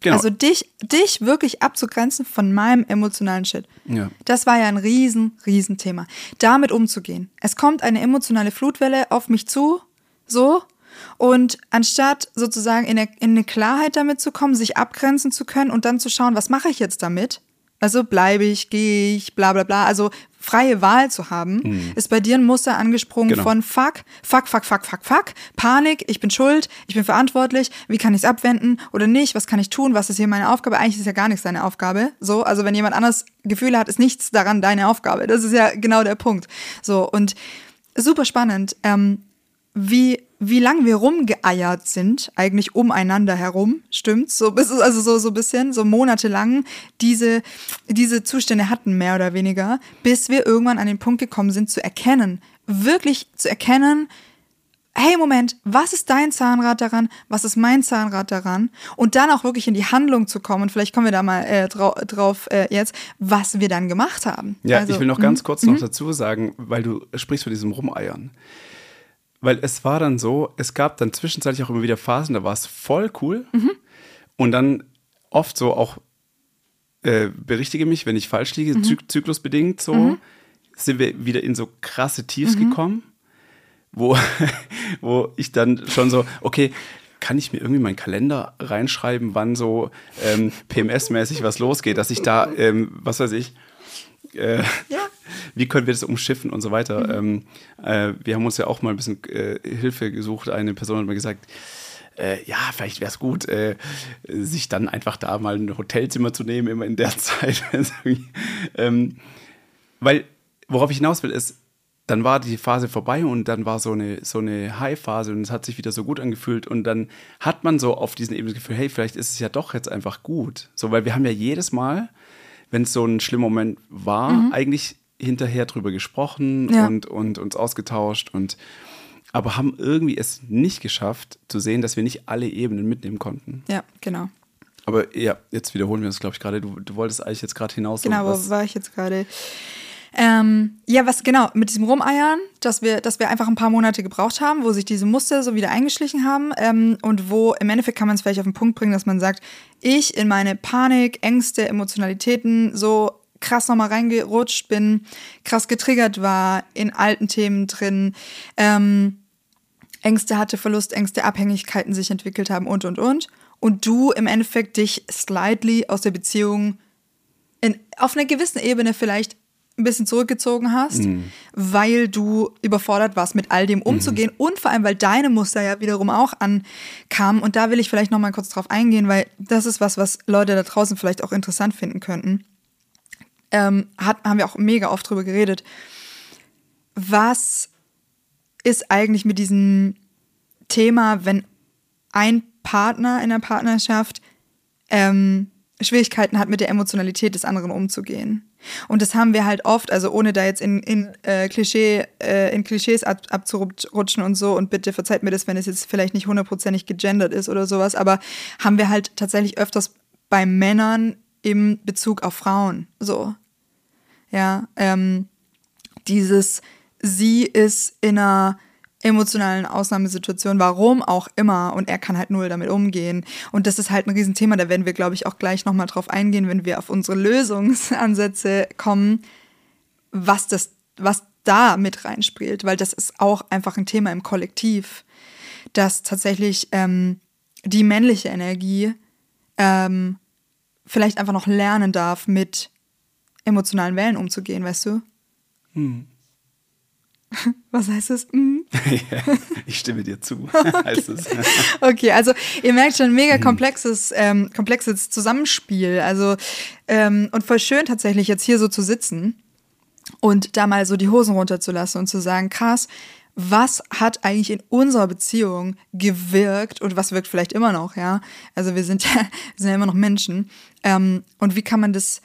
Genau. Also dich, dich wirklich abzugrenzen von meinem emotionalen Shit. Ja. Das war ja ein riesen, riesen Thema. Damit umzugehen. Es kommt eine emotionale Flutwelle auf mich zu, so. Und anstatt sozusagen in eine, in eine Klarheit damit zu kommen, sich abgrenzen zu können und dann zu schauen, was mache ich jetzt damit? Also bleibe ich, gehe ich, bla bla bla. Also freie Wahl zu haben, ist bei dir ein Muster angesprungen Genau. von fuck, fuck, fuck, fuck, fuck, fuck, Panik, ich bin schuld, ich bin verantwortlich, wie kann ich es abwenden oder nicht, was kann ich tun, was ist hier meine Aufgabe? Eigentlich ist ja gar nichts deine Aufgabe. So, also wenn jemand anders Gefühle hat, ist nichts daran deine Aufgabe. Das ist ja genau der Punkt. So, und super spannend, ähm, wie, wie lang wir rumgeeiert sind, eigentlich umeinander herum, stimmt's? So, bis- also so, so ein bisschen, so monatelang diese, diese Zustände hatten, mehr oder weniger, bis wir irgendwann an den Punkt gekommen sind, zu erkennen, wirklich zu erkennen, hey Moment, was ist dein Zahnrad daran, was ist mein Zahnrad daran und dann auch wirklich in die Handlung zu kommen, vielleicht kommen wir da mal äh, drau drauf äh, jetzt, was wir dann gemacht haben. Ja, Also, ich will noch mhm. ganz kurz noch dazu sagen, weil du sprichst von diesem Rumeiern. Weil es war dann so, es gab dann zwischenzeitlich auch immer wieder Phasen, da war es voll cool. Mhm. Und dann oft so auch, äh, berichtige mich, wenn ich falsch liege, Mhm. zy zyklusbedingt so, sind wir wieder in so krasse Tiefs Mhm. gekommen, wo, <laughs> wo ich dann schon so, okay, kann ich mir irgendwie meinen Kalender reinschreiben, wann so ähm, PMS-mäßig was losgeht, dass ich da, ähm, was weiß ich, äh, Ja. Wie können wir das umschiffen und so weiter. Ähm, äh, wir haben uns ja auch mal ein bisschen äh, Hilfe gesucht. Eine Person hat mir gesagt, äh, ja, vielleicht wäre es gut, äh, sich dann einfach da mal ein Hotelzimmer zu nehmen, immer in der <laughs> Zeit. ähm, weil, worauf ich hinaus will, ist, dann war die Phase vorbei und dann war so eine, so eine High-Phase und es hat sich wieder so gut angefühlt und dann hat man so auf diesen Ebene das Gefühl, hey, vielleicht ist es ja doch jetzt einfach gut. So, weil wir haben ja jedes Mal, wenn es so ein schlimmer Moment war, eigentlich hinterher drüber gesprochen Ja. und, und uns ausgetauscht und aber haben irgendwie es nicht geschafft zu sehen, dass wir nicht alle Ebenen mitnehmen konnten. Ja, genau. Aber ja, jetzt wiederholen wir uns, glaube ich, gerade. Du, du wolltest eigentlich jetzt gerade hinaus. Genau, wo war ich jetzt gerade? Ähm, ja, was genau, mit diesem Rumeiern, dass wir, dass wir einfach ein paar Monate gebraucht haben, wo sich diese Muster so wieder eingeschlichen haben ähm, und wo im Endeffekt kann man es vielleicht auf den Punkt bringen, dass man sagt, ich in meine Panik, Ängste, Emotionalitäten so krass nochmal reingerutscht bin, krass getriggert war, in alten Themen drin, ähm, Ängste hatte, Verlustängste, Abhängigkeiten sich entwickelt haben und, und, und. Und du im Endeffekt dich slightly aus der Beziehung in, auf einer gewissen Ebene vielleicht ein bisschen zurückgezogen hast, weil du überfordert warst, mit all dem umzugehen und vor allem, weil deine Muster ja wiederum auch ankamen. Und da will ich vielleicht nochmal kurz drauf eingehen, weil das ist was, was Leute da draußen vielleicht auch interessant finden könnten. Ähm, hat, haben wir auch mega oft drüber geredet. Was ist eigentlich mit diesem Thema, wenn ein Partner in der Partnerschaft ähm, Schwierigkeiten hat, mit der Emotionalität des anderen umzugehen. Und das haben wir halt oft, also ohne da jetzt in, in, äh, Klischee, äh, in Klischees ab, abzurutschen und so, und bitte verzeiht mir das, wenn es jetzt vielleicht nicht hundertprozentig gegendert ist oder sowas, aber haben wir halt tatsächlich öfters bei Männern im Bezug auf Frauen. So. Ja, ähm, dieses, sie ist in einer emotionalen Ausnahmesituation, warum auch immer, und er kann halt null damit umgehen. Und das ist halt ein Riesenthema, da werden wir, glaube ich, auch gleich nochmal drauf eingehen, wenn wir auf unsere Lösungsansätze kommen, was das, was da mit reinspielt, weil das ist auch einfach ein Thema im Kollektiv, dass tatsächlich ähm, die männliche Energie ähm, vielleicht einfach noch lernen darf, mit emotionalen Wellen umzugehen, weißt du? <laughs> Was heißt das? <laughs> Mm. ich stimme dir zu. <laughs> es. Okay, also ihr merkt schon, mega komplexes, ähm, komplexes Zusammenspiel. Also, ähm, und voll schön tatsächlich jetzt hier so zu sitzen und da mal so die Hosen runterzulassen und zu sagen, krass, was hat eigentlich in unserer Beziehung gewirkt und was wirkt vielleicht immer noch, ja? Also wir sind ja, wir sind ja immer noch Menschen. Ähm, und wie kann man das,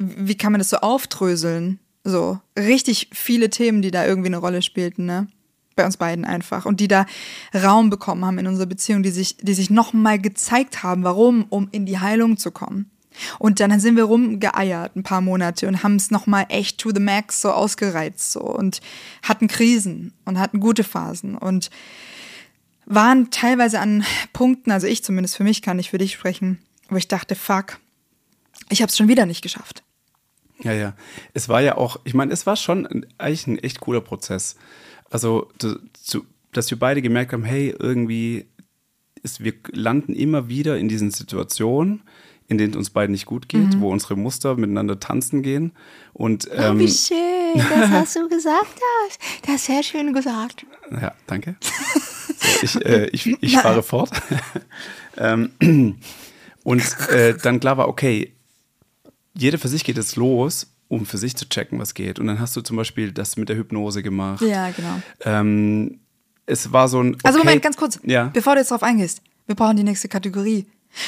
wie kann man das so aufdröseln? So, richtig viele Themen, die da irgendwie eine Rolle spielten, ne? Bei uns beiden einfach. Und die da Raum bekommen haben in unserer Beziehung, die sich, die sich nochmal gezeigt haben. Warum? Um in die Heilung zu kommen. Und dann sind wir rumgeeiert ein paar Monate und haben es nochmal echt to the max so ausgereizt so und hatten Krisen und hatten gute Phasen und waren teilweise an Punkten, also ich zumindest für mich kann ich für dich sprechen, wo ich dachte, fuck, ich habe es schon wieder nicht geschafft. Ja, ja. Es war ja auch, ich meine, es war schon ein, eigentlich ein echt cooler Prozess. Also, zu, dass wir beide gemerkt haben, hey, irgendwie, ist, wir landen immer wieder in diesen Situationen, in denen es uns beiden nicht gut geht, mhm. wo unsere Muster miteinander tanzen gehen. Und, ähm, oh, wie ähm, schön, das <laughs> hast du gesagt hast. Das ist sehr schön gesagt. Ja, danke. <laughs> Ich, äh, ich, ich fahre fort. <laughs> ähm, <clears throat> und äh, dann klar war, okay, jeder für sich geht es los, um für sich zu checken, was geht. Und dann hast du zum Beispiel das mit der Hypnose gemacht. Ja, genau. Ähm, es war so ein. Also okay, also Moment, ganz kurz. Ja. Bevor du jetzt drauf eingehst, wir brauchen die nächste Kategorie.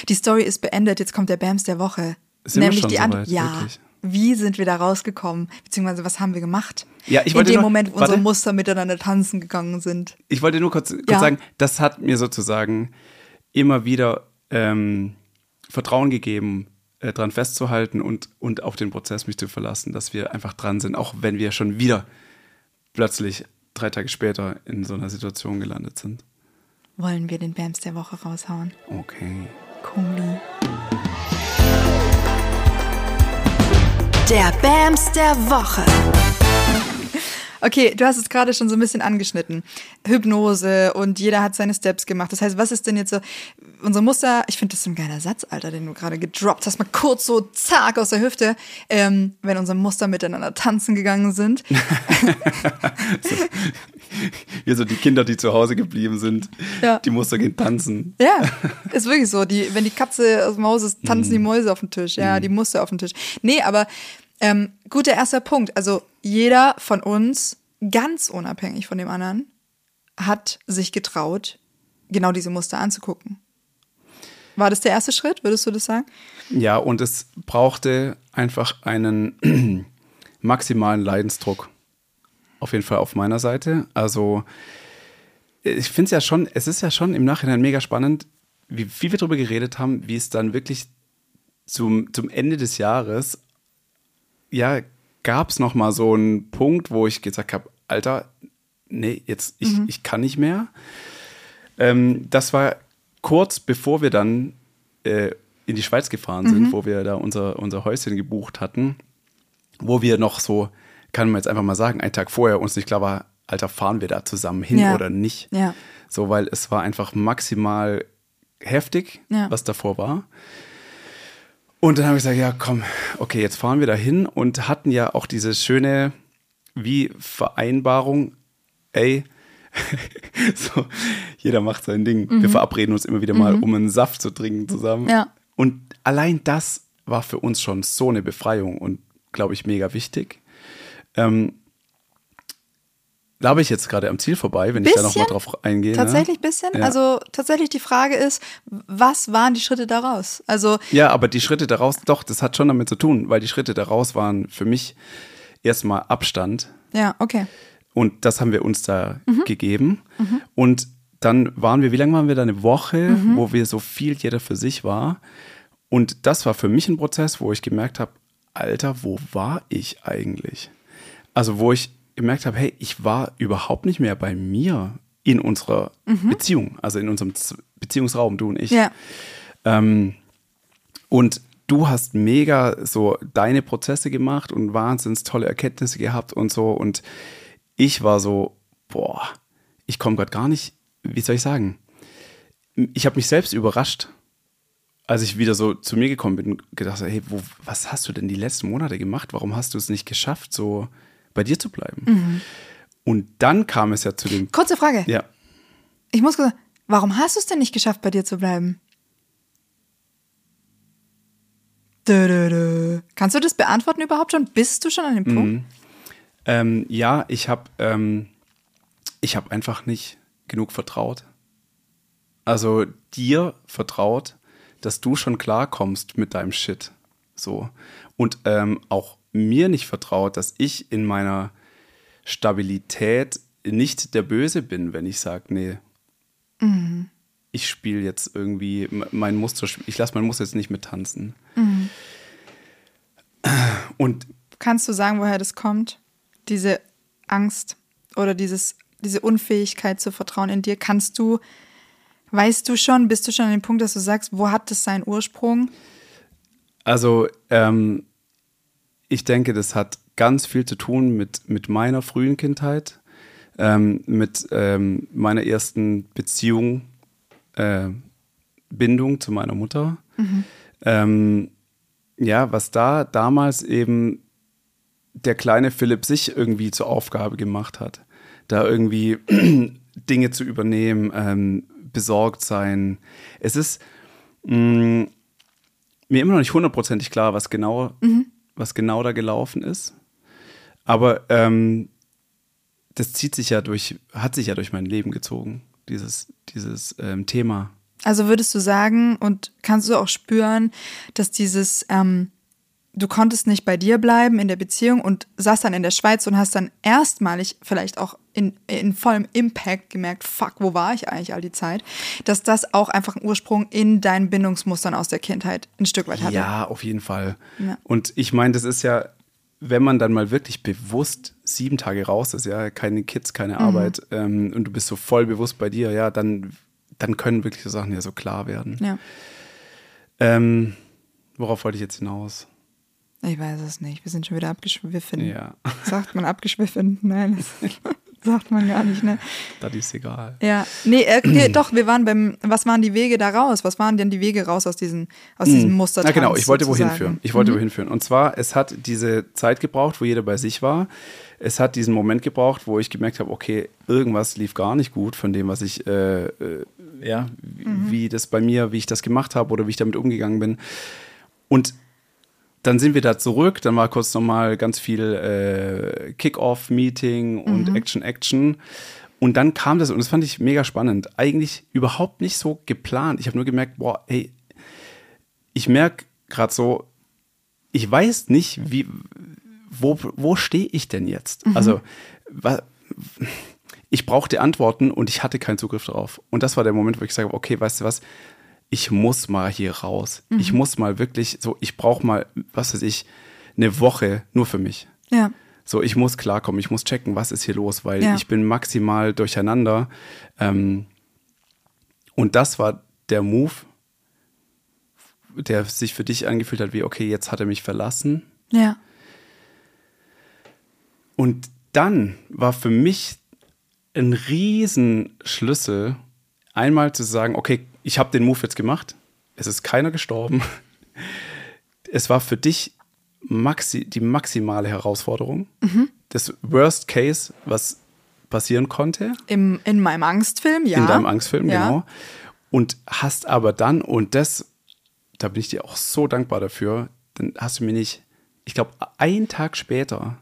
Die Story ist beendet, jetzt kommt der Bams der Woche. Sind Nämlich die Antwort. Ja. Wirklich? Wie sind wir da rausgekommen? Beziehungsweise was haben wir gemacht? Ja, ich wollte In dem nur, Moment, wo warte. unsere Muster miteinander tanzen gegangen sind. Ich wollte nur kurz, kurz ja. sagen, das hat mir sozusagen immer wieder ähm, Vertrauen gegeben, äh, dran festzuhalten und, und auf den Prozess mich zu verlassen, dass wir einfach dran sind, auch wenn wir schon wieder plötzlich drei Tage später in so einer Situation gelandet sind wollen wir den Bams der Woche raushauen. Okay. Cooli. Der Bams der Woche. Okay, du hast es gerade schon so ein bisschen angeschnitten. Hypnose und jeder hat seine Steps gemacht. Das heißt, was ist denn jetzt so unser Muster? Ich finde das so ein geiler Satz, Alter, den du gerade gedroppt hast, mal kurz so zack aus der Hüfte. Ähm, wenn unsere Muster miteinander tanzen gegangen sind. <laughs> wie so die Kinder, die zu Hause geblieben sind. Ja. Die Muster gehen tanzen. Ja, ist wirklich so. Die, wenn die Katze aus dem Haus ist, tanzen mm. die Mäuse auf dem Tisch. Ja, mm. die Muster auf dem Tisch. Nee, aber ähm, guter erster Punkt. Also jeder von uns, ganz unabhängig von dem anderen, hat sich getraut, genau diese Muster anzugucken. War das der erste Schritt, würdest du das sagen? Ja, und es brauchte einfach einen <clears throat> maximalen Leidensdruck. Auf jeden Fall auf meiner Seite. Also, ich finde es ja schon, es ist ja schon im Nachhinein mega spannend, wie viel wir darüber geredet haben, wie es dann wirklich zum, zum Ende des Jahres ja, gab es noch mal so einen Punkt, wo ich gesagt habe, Alter, nee, jetzt, ich, mhm. ich kann nicht mehr. Ähm, das war kurz bevor wir dann äh, in die Schweiz gefahren sind, mhm. wo wir da unser, unser Häuschen gebucht hatten, wo wir noch so, kann man jetzt einfach mal sagen, einen Tag vorher uns nicht klar war, Alter, fahren wir da zusammen hin ja. oder nicht? Ja. So, weil es war einfach maximal heftig, ja. was davor war. Und dann habe ich gesagt, ja, komm, okay, jetzt fahren wir da hin und hatten ja auch diese schöne, wie Vereinbarung, ey, <laughs> so, jeder macht sein Ding. Mhm. Wir verabreden uns immer wieder mal, mhm. um einen Saft zu trinken zusammen. Ja. Und allein das war für uns schon so eine Befreiung und, glaube ich, mega wichtig. Ähm, glaube ich jetzt gerade am Ziel vorbei, wenn bisschen, ich da nochmal drauf eingehe. Ne? Tatsächlich ein ne? bisschen. Ja. Also tatsächlich die Frage ist, was waren die Schritte daraus? Also ja, aber die Schritte daraus, doch, das hat schon damit zu tun, weil die Schritte daraus waren für mich erstmal Abstand. Ja, okay. Und das haben wir uns da mhm. gegeben. Mhm. Und dann waren wir, wie lange waren wir da? Eine Woche, mhm. wo wir so viel jeder für sich war. Und das war für mich ein Prozess, wo ich gemerkt habe, Alter, wo war ich eigentlich? Also wo ich gemerkt habe, hey, ich war überhaupt nicht mehr bei mir in unserer mhm. Beziehung, also in unserem Beziehungsraum, du und ich. Ja. Ähm, und du hast mega so deine Prozesse gemacht und wahnsinns tolle Erkenntnisse gehabt und so. Und ich war so, boah, ich komme gerade gar nicht, wie soll ich sagen? Ich habe mich selbst überrascht, als ich wieder so zu mir gekommen bin und gedacht, hey, wo, was hast du denn die letzten Monate gemacht? Warum hast du es nicht geschafft, so bei dir zu bleiben. Mhm. Und dann kam es ja zu dem. Kurze Frage. Ja. Ich muss kurz, warum hast du es denn nicht geschafft, bei dir zu bleiben? Dö, dö, dö. Kannst du das beantworten überhaupt schon? Bist du schon an dem Punkt? Mhm. Ähm, ja, ich habe, ähm, ich habe einfach nicht genug vertraut. Also dir vertraut, dass du schon klarkommst mit deinem Shit. So. Und ähm, auch mir nicht vertraut, dass ich in meiner Stabilität nicht der Böse bin, wenn ich sage, nee, mhm. ich spiele jetzt irgendwie mein Muster, ich lasse mein Muster jetzt nicht mit tanzen. Mhm. Und kannst du sagen, woher das kommt? Diese Angst oder dieses, diese Unfähigkeit zu vertrauen in dir, kannst du, weißt du schon, bist du schon an dem Punkt, dass du sagst, wo hat das seinen Ursprung? Also, ähm, ich denke, das hat ganz viel zu tun mit, mit meiner frühen Kindheit, ähm, mit ähm, meiner ersten Beziehung, äh, Bindung zu meiner Mutter. Mhm. Ähm, ja, was da damals eben der kleine Philipp sich irgendwie zur Aufgabe gemacht hat, da irgendwie <clears throat> Dinge zu übernehmen, ähm, besorgt sein. Es ist mh, mm, mir immer noch nicht hundertprozentig klar, was genau, mhm. Was genau da gelaufen ist. Aber ähm, das zieht sich ja durch, hat sich ja durch mein Leben gezogen, dieses, dieses ähm, Thema. Also würdest du sagen und kannst du auch spüren, dass dieses, ähm, du konntest nicht bei dir bleiben in der Beziehung und saßt dann in der Schweiz und hast dann erstmalig vielleicht auch in, in vollem Impact gemerkt, fuck, wo war ich eigentlich all die Zeit, dass das auch einfach einen Ursprung in deinen Bindungsmustern aus der Kindheit ein Stück weit hatte. Ja, auf jeden Fall. Ja. Und ich meine, das ist ja wenn man dann mal wirklich bewusst sieben Tage raus ist, ja, keine Kids, keine mhm. Arbeit ähm, und du bist so voll bewusst bei dir, ja, dann, dann können wirklich so Sachen ja so klar werden. Ja. Ähm, worauf wollte ich jetzt hinaus? Ich weiß es nicht. Wir sind schon wieder abgeschwiffen. Ja. <laughs> Sagt man abgeschwiffen? Nein. <laughs> sagt man gar nicht, ne? Das ist egal. Ja, nee, äh, doch, wir waren beim, was waren die Wege da raus? Was waren denn die Wege raus aus, diesen, aus diesem hm. Muster? Na genau, ich wollte wohin führen. Ich wollte mhm. wohin führen. Und zwar, es hat diese Zeit gebraucht, wo jeder bei sich war. Es hat diesen Moment gebraucht, wo ich gemerkt habe, okay, irgendwas lief gar nicht gut von dem, was ich, äh, äh, ja, mhm. wie das bei mir, wie ich das gemacht habe oder wie ich damit umgegangen bin. Und dann sind wir da zurück, dann war kurz nochmal ganz viel äh, Kick-Off-Meeting und mhm. Action, Action. Und dann kam das, und das fand ich mega spannend. Eigentlich überhaupt nicht so geplant. Ich habe nur gemerkt, boah, ey, ich merke gerade so, ich weiß nicht, wie, wo, wo stehe ich denn jetzt? Mhm. Also, was, ich brauchte Antworten und ich hatte keinen Zugriff darauf. Und das war der Moment, wo ich sage, okay, weißt du was, ich muss mal hier raus. Mhm. Ich muss mal wirklich so, ich brauche mal, was weiß ich, eine Woche nur für mich. Ja. So, ich muss klarkommen, ich muss checken, was ist hier los, weil ja. ich bin maximal durcheinander. Ähm, und das war der Move, der sich für dich angefühlt hat, wie, okay, jetzt hat er mich verlassen. Ja. Und dann war für mich ein Riesenschlüssel, einmal zu sagen, okay, ich habe den Move jetzt gemacht, es ist keiner gestorben. Es war für dich maxi die maximale Herausforderung. Mhm. Das Worst Case, was passieren konnte. Im, in meinem Angstfilm, ja. In deinem Angstfilm, ja. genau. Und hast aber dann, und das, da bin ich dir auch so dankbar dafür, dann hast du mir nicht, ich glaube, einen Tag später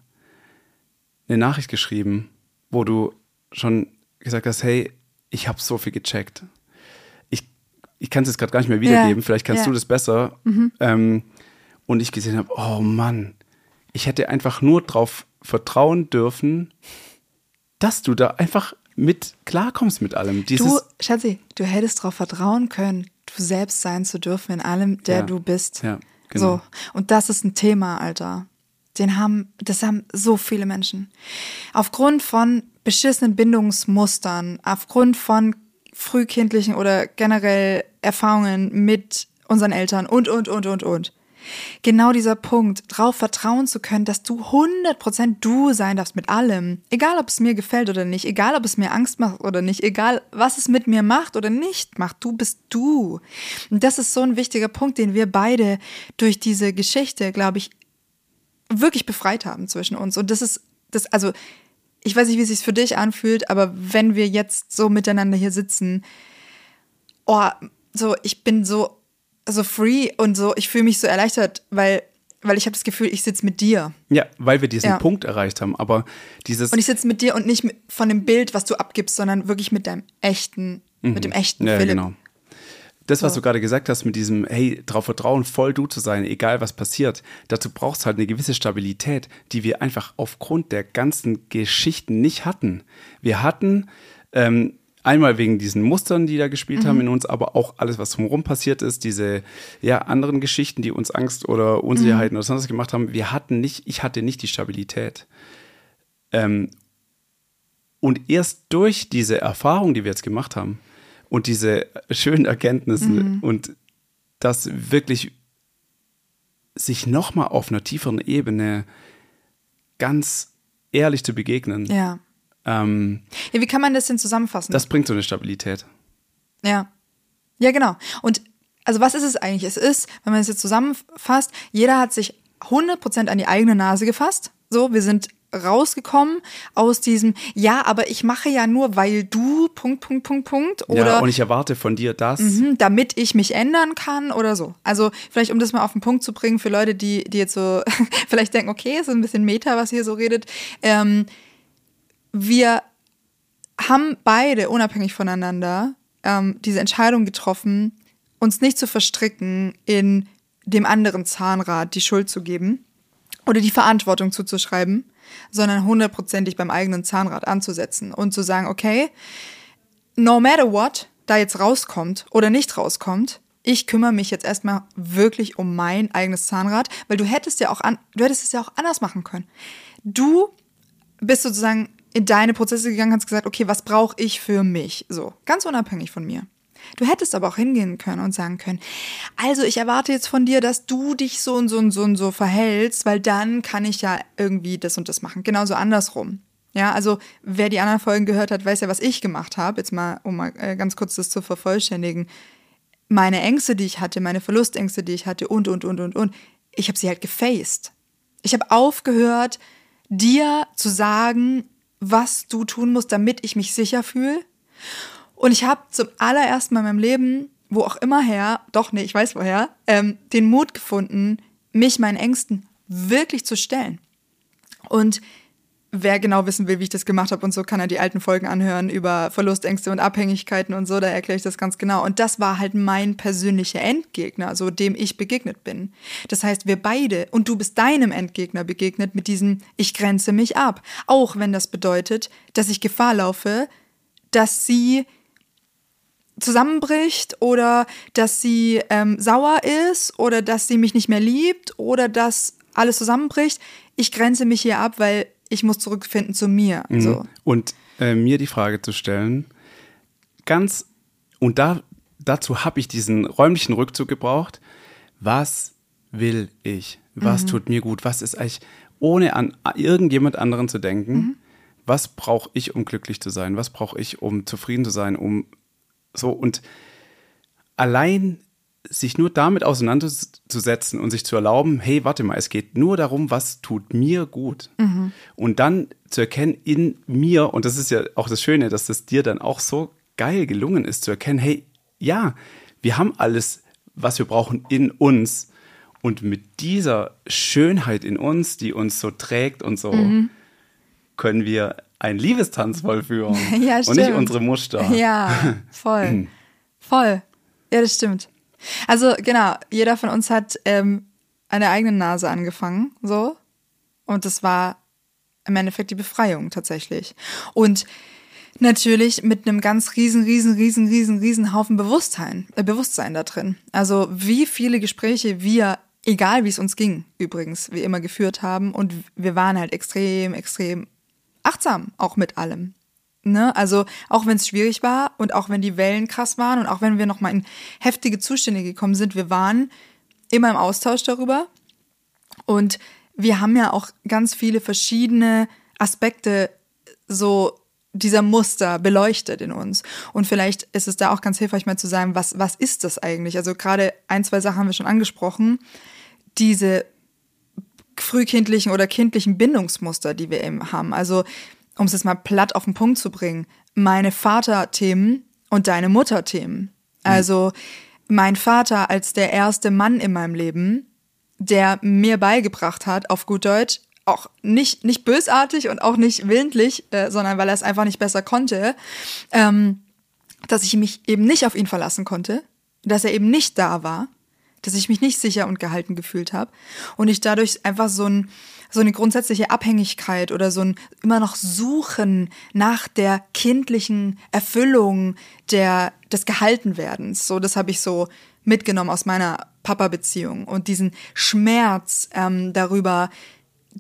eine Nachricht geschrieben, wo du schon gesagt hast, hey, ich habe so viel gecheckt ich kann es jetzt gerade gar nicht mehr wiedergeben, ja. vielleicht kannst ja. du das besser. Mhm. Ähm, und ich gesehen habe, oh Mann, ich hätte einfach nur darauf vertrauen dürfen, dass du da einfach mit klarkommst mit allem. Dieses du, Schatzi, du hättest darauf vertrauen können, du selbst sein zu dürfen in allem, der ja. du bist. Ja, genau. So. Und das ist ein Thema, Alter. Den haben, das haben so viele Menschen. Aufgrund von beschissenen Bindungsmustern, aufgrund von frühkindlichen oder generell Erfahrungen mit unseren Eltern und, und, und, und, und. Genau dieser Punkt, darauf vertrauen zu können, dass du 100% du sein darfst mit allem. Egal, ob es mir gefällt oder nicht, egal, ob es mir Angst macht oder nicht, egal, was es mit mir macht oder nicht macht, du bist du. Und das ist so ein wichtiger Punkt, den wir beide durch diese Geschichte, glaube ich, wirklich befreit haben zwischen uns. Und das ist, das, also, ich weiß nicht, wie es sich für dich anfühlt, aber wenn wir jetzt so miteinander hier sitzen, oh, so, ich bin so, so free und so, ich fühle mich so erleichtert, weil weil ich habe das Gefühl, ich sitze mit dir. Ja, weil wir diesen Ja. Punkt erreicht haben. Aber dieses. Und ich sitze mit dir und nicht mit, von dem Bild, was du abgibst, sondern wirklich mit deinem echten, mit dem echten Mhm. ja, Philipp. genau. Das, was So. du gerade gesagt hast, mit diesem, hey, darauf vertrauen, voll du zu sein, egal was passiert, dazu brauchst halt eine gewisse Stabilität, die wir einfach aufgrund der ganzen Geschichten nicht hatten. Wir hatten ähm, einmal wegen diesen Mustern, die da gespielt Mhm. haben in uns, aber auch alles, was drumherum passiert ist, diese ja, anderen Geschichten, die uns Angst oder Unsicherheiten Mhm. oder sonst was gemacht haben. Wir hatten nicht, ich hatte nicht die Stabilität. Ähm, und erst durch diese Erfahrung, die wir jetzt gemacht haben und diese schönen Erkenntnisse Mhm. und das wirklich sich nochmal auf einer tieferen Ebene ganz ehrlich zu begegnen, Ja. ähm, ja. Wie kann man das denn zusammenfassen? das bringt so eine Stabilität. Ja. Ja, genau. Und also was ist es eigentlich? Es ist, wenn man es jetzt zusammenfasst, jeder hat sich 100% an die eigene Nase gefasst. So, wir sind rausgekommen aus diesem, ja, aber ich mache ja nur, weil du, Punkt, Punkt, Punkt, Punkt, oder ja, und ich erwarte von dir das. Mhm, damit ich mich ändern kann oder so. Also vielleicht, um das mal auf den Punkt zu bringen für Leute, die, die jetzt so <laughs> vielleicht denken, okay, es ist ein bisschen Meta, was hier so redet. Ähm, wir haben beide unabhängig voneinander ähm, diese Entscheidung getroffen, uns nicht zu verstricken, in dem anderen Zahnrad die Schuld zu geben oder die Verantwortung zuzuschreiben, sondern hundertprozentig beim eigenen Zahnrad anzusetzen und zu sagen, okay, no matter what da jetzt rauskommt oder nicht rauskommt, ich kümmere mich jetzt erstmal wirklich um mein eigenes Zahnrad, weil du hättest ja auch an, du hättest es ja auch anders machen können. Du bist sozusagen in deine Prozesse gegangen, hast gesagt, okay, was brauche ich für mich? So, ganz unabhängig von mir. Du hättest aber auch hingehen können und sagen können, also ich erwarte jetzt von dir, dass du dich so und so und so und so verhältst, weil dann kann ich ja irgendwie das und das machen. Genauso andersrum. Ja, also wer die anderen Folgen gehört hat, weiß ja, was ich gemacht habe. Jetzt mal, um mal äh, ganz kurz das zu vervollständigen. Meine Ängste, die ich hatte, meine Verlustängste, die ich hatte und, und, und, und, und. Ich habe sie halt gefaced. Ich habe aufgehört, dir zu sagen, was du tun musst, damit ich mich sicher fühle. Und ich habe zum allerersten Mal in meinem Leben, wo auch immer her, doch nee, ich weiß woher, ähm, den Mut gefunden, mich meinen Ängsten wirklich zu stellen. Und wer genau wissen will, wie ich das gemacht habe und so, kann er die alten Folgen anhören über Verlustängste und Abhängigkeiten und so, da erkläre ich das ganz genau. Und das war halt mein persönlicher Endgegner, also dem ich begegnet bin. Das heißt, wir beide und du bist deinem Endgegner begegnet mit diesem Ich grenze mich ab. Auch wenn das bedeutet, dass ich Gefahr laufe, dass sie zusammenbricht oder dass sie ähm, sauer ist oder dass sie mich nicht mehr liebt oder dass alles zusammenbricht. Ich grenze mich hier ab, weil ich muss zurückfinden zu mir. So. Und äh, mir die Frage zu stellen, ganz, und da, dazu habe ich diesen räumlichen Rückzug gebraucht, was will ich? Was tut mir gut? Was ist eigentlich, ohne an irgendjemand anderen zu denken, was brauche ich, um glücklich zu sein? Was brauche ich, um zufrieden zu sein? Um so und allein sich nur damit auseinanderzusetzen und sich zu erlauben, hey, warte mal, es geht nur darum, was tut mir gut. Und dann zu erkennen in mir, und das ist ja auch das Schöne, dass das dir dann auch so geil gelungen ist, zu erkennen, hey, ja, wir haben alles, was wir brauchen in uns. Und mit dieser Schönheit in uns, die uns so trägt und so, können wir einen Liebestanz vollführen. <laughs> Ja, und nicht stimmt. unsere Muster. Ja, voll. voll. Ja, das stimmt. Also genau, jeder von uns hat ähm, an der eigenen Nase angefangen, so. Und das war im Endeffekt die Befreiung tatsächlich. Und natürlich mit einem ganz riesen, riesen, riesen, riesen, riesen Haufen Bewusstsein, äh, Bewusstsein da drin. Also wie viele Gespräche wir, egal wie es uns ging, übrigens, wie immer geführt haben. Und wir waren halt extrem, extrem achtsam, auch mit allem. Ne? Also auch wenn es schwierig war und auch wenn die Wellen krass waren und auch wenn wir nochmal in heftige Zustände gekommen sind, wir waren immer im Austausch darüber. Und wir haben ja auch ganz viele verschiedene Aspekte so dieser Muster beleuchtet in uns. Und vielleicht ist es da auch ganz hilfreich mal zu sagen, was, was ist das eigentlich? Also gerade ein, zwei Sachen haben wir schon angesprochen. Diese frühkindlichen oder kindlichen Bindungsmuster, die wir eben haben. Also, um es jetzt mal platt auf den Punkt zu bringen, meine Vaterthemen und deine Mutterthemen. Also, mein Vater als der erste Mann in meinem Leben der mir beigebracht hat, auf gut Deutsch, auch nicht, nicht bösartig und auch nicht willentlich, äh, sondern weil er es einfach nicht besser konnte, ähm, dass ich mich eben nicht auf ihn verlassen konnte, dass er eben nicht da war, dass ich mich nicht sicher und gehalten gefühlt habe und ich dadurch einfach so ein so eine grundsätzliche Abhängigkeit oder so ein immer noch Suchen nach der kindlichen Erfüllung der des Gehaltenwerdens. So, das habe ich so mitgenommen aus meiner Papa-Beziehung und diesen Schmerz ähm, darüber,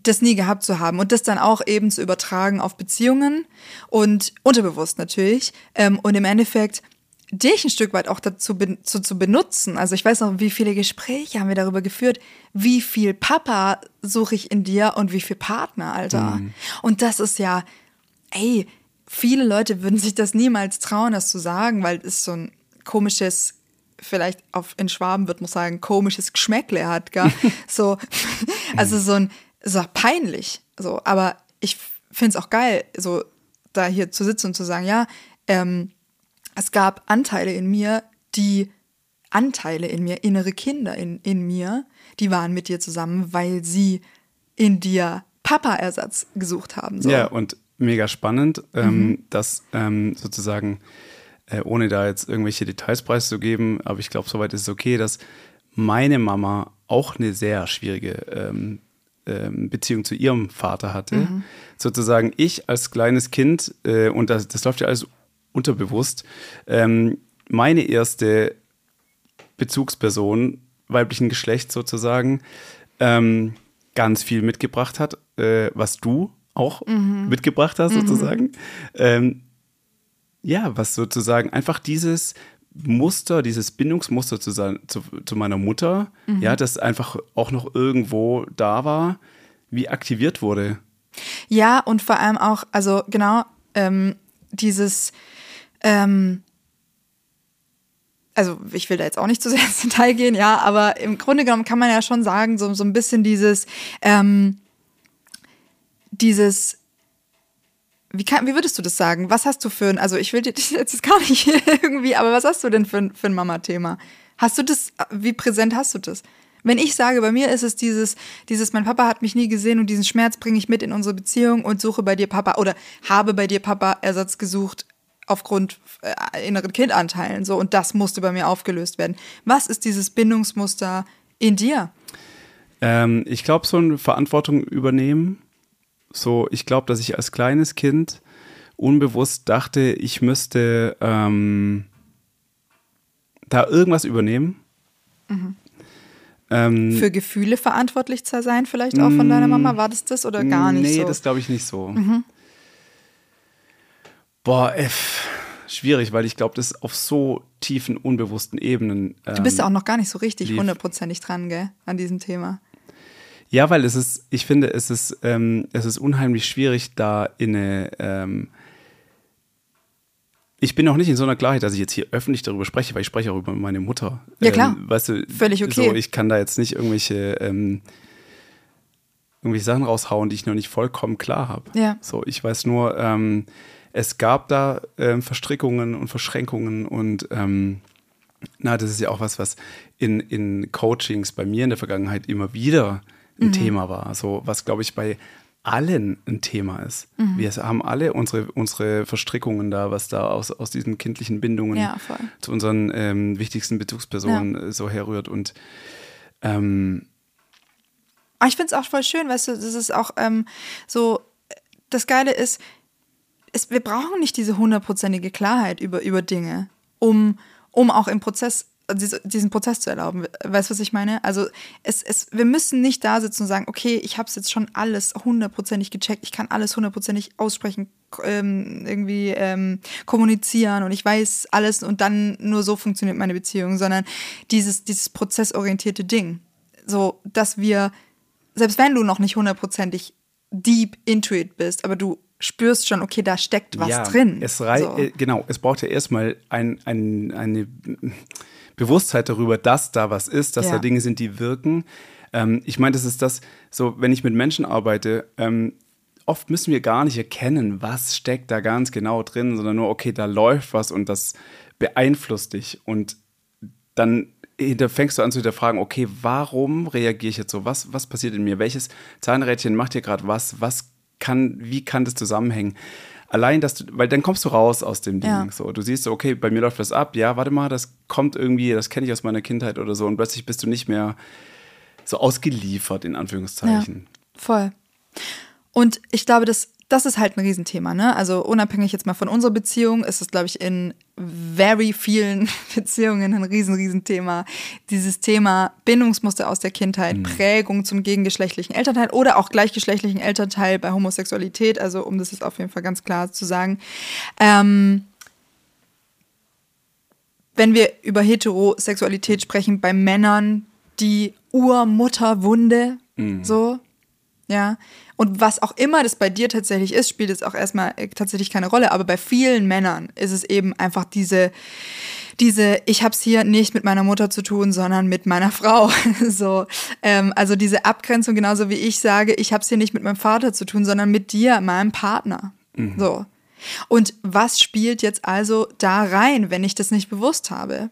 das nie gehabt zu haben und das dann auch eben zu übertragen auf Beziehungen und unterbewusst natürlich ähm, und im Endeffekt dich ein Stück weit auch dazu zu, zu benutzen. Also ich weiß noch, wie viele Gespräche haben wir darüber geführt, wie viel Papa suche ich in dir und wie viel Partner, Alter. Mhm. Und das ist ja, ey, viele Leute würden sich das niemals trauen, das zu sagen, weil es so ein komisches vielleicht auf in Schwaben wird man sagen komisches Geschmäckle hat, gell? <laughs> so also so ein so peinlich, so, aber ich finde es auch geil, so da hier zu sitzen und zu sagen, ja, ähm, es gab Anteile in mir, die Anteile in mir, innere Kinder in, in mir, die waren mit dir zusammen, weil sie in dir Papa-Ersatz gesucht haben. So. Ja, und mega spannend, ähm, mhm. dass ähm, sozusagen, äh, ohne da jetzt irgendwelche Details preiszugeben, aber ich glaube, soweit ist es okay, dass meine Mama auch eine sehr schwierige ähm, ähm Beziehung zu ihrem Vater hatte. Mhm. Sozusagen ich als kleines Kind, äh, und das, das läuft ja alles unterbewusst, ähm, meine erste Bezugsperson weiblichen Geschlechts sozusagen ähm, ganz viel mitgebracht hat, äh, was du auch mhm. mitgebracht hast mhm. sozusagen. Ähm, ja, was sozusagen einfach dieses Muster, dieses Bindungsmuster zu, zu, zu meiner Mutter, mhm. ja, das einfach auch noch irgendwo da war, wie aktiviert wurde. Ja, und vor allem auch, also genau, ähm, dieses ähm, also ich will da jetzt auch nicht zu sehr <laughs> ins Detail gehen, ja, aber im Grunde genommen kann man ja schon sagen, so, so ein bisschen dieses, ähm, dieses, wie, kann, wie würdest du das sagen? Was hast du für ein, also ich will dir <laughs> das jetzt gar nicht <laughs> irgendwie, aber was hast du denn für, für ein Mama-Thema? Hast du das, wie präsent hast du das? Wenn ich sage, bei mir ist es dieses, dieses, mein Papa hat mich nie gesehen und diesen Schmerz bringe ich mit in unsere Beziehung und suche bei dir Papa oder habe bei dir Papa Ersatz gesucht, aufgrund äh, inneren Kindanteilen so und das musste bei mir aufgelöst werden. Was ist dieses Bindungsmuster in dir? Ähm, ich glaube, so eine Verantwortung übernehmen. So, ich glaube, dass ich als kleines Kind unbewusst dachte, ich müsste ähm, da irgendwas übernehmen. Mhm. Ähm, Für Gefühle verantwortlich zu sein, vielleicht auch von deiner Mama? War das das oder gar nicht nee, so? Nee, das glaube ich nicht so. Mhm. Boah, F. Schwierig, weil ich glaube, das ist auf so tiefen, unbewussten Ebenen. Ähm, du bist ja auch noch gar nicht so richtig hundertprozentig dran, gell, an diesem Thema. Ja, weil es ist, ich finde, es ist, ähm, es ist unheimlich schwierig, da in eine, ähm, ich bin noch nicht in so einer Klarheit, dass ich jetzt hier öffentlich darüber spreche, weil ich spreche auch über meine Mutter. Ja, klar. Ähm, weißt du, Völlig okay. So, ich kann da jetzt nicht irgendwelche, ähm, irgendwelche Sachen raushauen, die ich noch nicht vollkommen klar habe. Ja. So, ich weiß nur, ähm, es gab da ähm, Verstrickungen und Verschränkungen und ähm, na, das ist ja auch was, was in, in Coachings bei mir in der Vergangenheit immer wieder ein mhm. Thema war. So, was glaube ich bei allen ein Thema ist. Mhm. Wir haben alle unsere, unsere Verstrickungen da, was da aus, aus diesen kindlichen Bindungen ja, zu unseren ähm, wichtigsten Bezugspersonen ja. so herrührt. Und ähm, ah, ich finde es auch voll schön, weißt du, das ist auch ähm, so, das Geile ist, es, wir brauchen nicht diese hundertprozentige Klarheit über, über Dinge, um, um auch im Prozess diesen Prozess zu erlauben. Weißt du, was ich meine? Also es, es, wir müssen nicht da sitzen und sagen, okay, ich habe es jetzt schon alles hundertprozentig gecheckt, ich kann alles hundertprozentig aussprechen, ähm, irgendwie ähm, kommunizieren und ich weiß alles und dann nur so funktioniert meine Beziehung, sondern dieses, dieses prozessorientierte Ding. So, dass wir, selbst wenn du noch nicht hundertprozentig deep into it bist, aber du spürst schon, okay, da steckt was ja, drin. Es rei so. Äh, genau, es braucht ja erstmal ein, ein, eine Bewusstheit darüber, dass da was ist, dass ja. da Dinge sind, die wirken. Ähm, ich meine, das ist das, so, wenn ich mit Menschen arbeite, ähm, oft müssen wir gar nicht erkennen, was steckt da ganz genau drin, sondern nur, okay, da läuft was und das beeinflusst dich. Und dann fängst du an zu hinterfragen, okay, warum reagiere ich jetzt so? Was, was passiert in mir? Welches Zahnrädchen macht hier gerade was? Was kann, wie kann das zusammenhängen? Allein, dass du, weil dann kommst du raus aus dem Ding. Ja. So, du siehst, so, okay, bei mir läuft was ab. Ja, warte mal, das kommt irgendwie, das kenne ich aus meiner Kindheit oder so. Und plötzlich bist du nicht mehr so ausgeliefert, in Anführungszeichen. Voll. Und ich glaube, das, das ist halt ein Riesenthema, ne? Also unabhängig jetzt mal von unserer Beziehung, ist es, glaube ich, in very vielen <laughs> Beziehungen ein riesen, riesen Thema. Dieses Thema Bindungsmuster aus der Kindheit, Prägung zum gegengeschlechtlichen Elternteil oder auch gleichgeschlechtlichen Elternteil bei Homosexualität, also um das jetzt auf jeden Fall ganz klar zu sagen. Ähm, wenn wir über Heterosexualität sprechen, bei Männern die Urmutterwunde, so, ja. Und was auch immer das bei dir tatsächlich ist, spielt es auch erstmal äh, tatsächlich keine Rolle. Aber bei vielen Männern ist es eben einfach diese, diese, ich habe es hier nicht mit meiner Mutter zu tun, sondern mit meiner <laughs> Frau. so, ähm, also diese Abgrenzung, genauso wie ich sage, ich habe es hier nicht mit meinem Vater zu tun, sondern mit dir, meinem Partner. So. Und was spielt jetzt also da rein, wenn ich das nicht bewusst habe?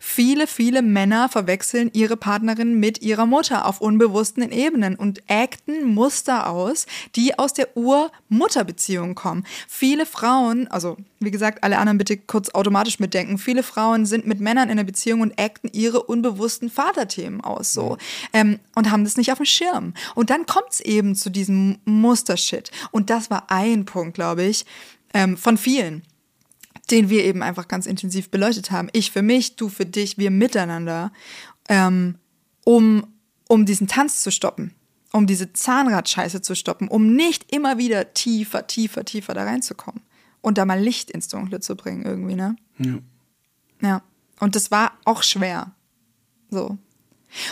Viele, viele Männer verwechseln ihre Partnerin mit ihrer Mutter auf unbewussten Ebenen und acten Muster aus, die aus der Ur-Mutter-Beziehung kommen. Viele Frauen, also wie gesagt, alle anderen bitte kurz automatisch mitdenken, viele Frauen sind mit Männern in einer Beziehung und acten ihre unbewussten Vaterthemen aus so ähm, und haben das nicht auf dem Schirm. Und dann kommt es eben zu diesem Mustershit. Und das war ein Punkt, glaube ich, ähm, von vielen den wir eben einfach ganz intensiv beleuchtet haben. Ich für mich, du für dich, wir miteinander, ähm, um, um diesen Tanz zu stoppen, um diese Zahnradscheiße zu stoppen, um nicht immer wieder tiefer, tiefer, tiefer da reinzukommen und da mal Licht ins Dunkle zu bringen irgendwie, ne? Ja. Ja. Und das war auch schwer. So.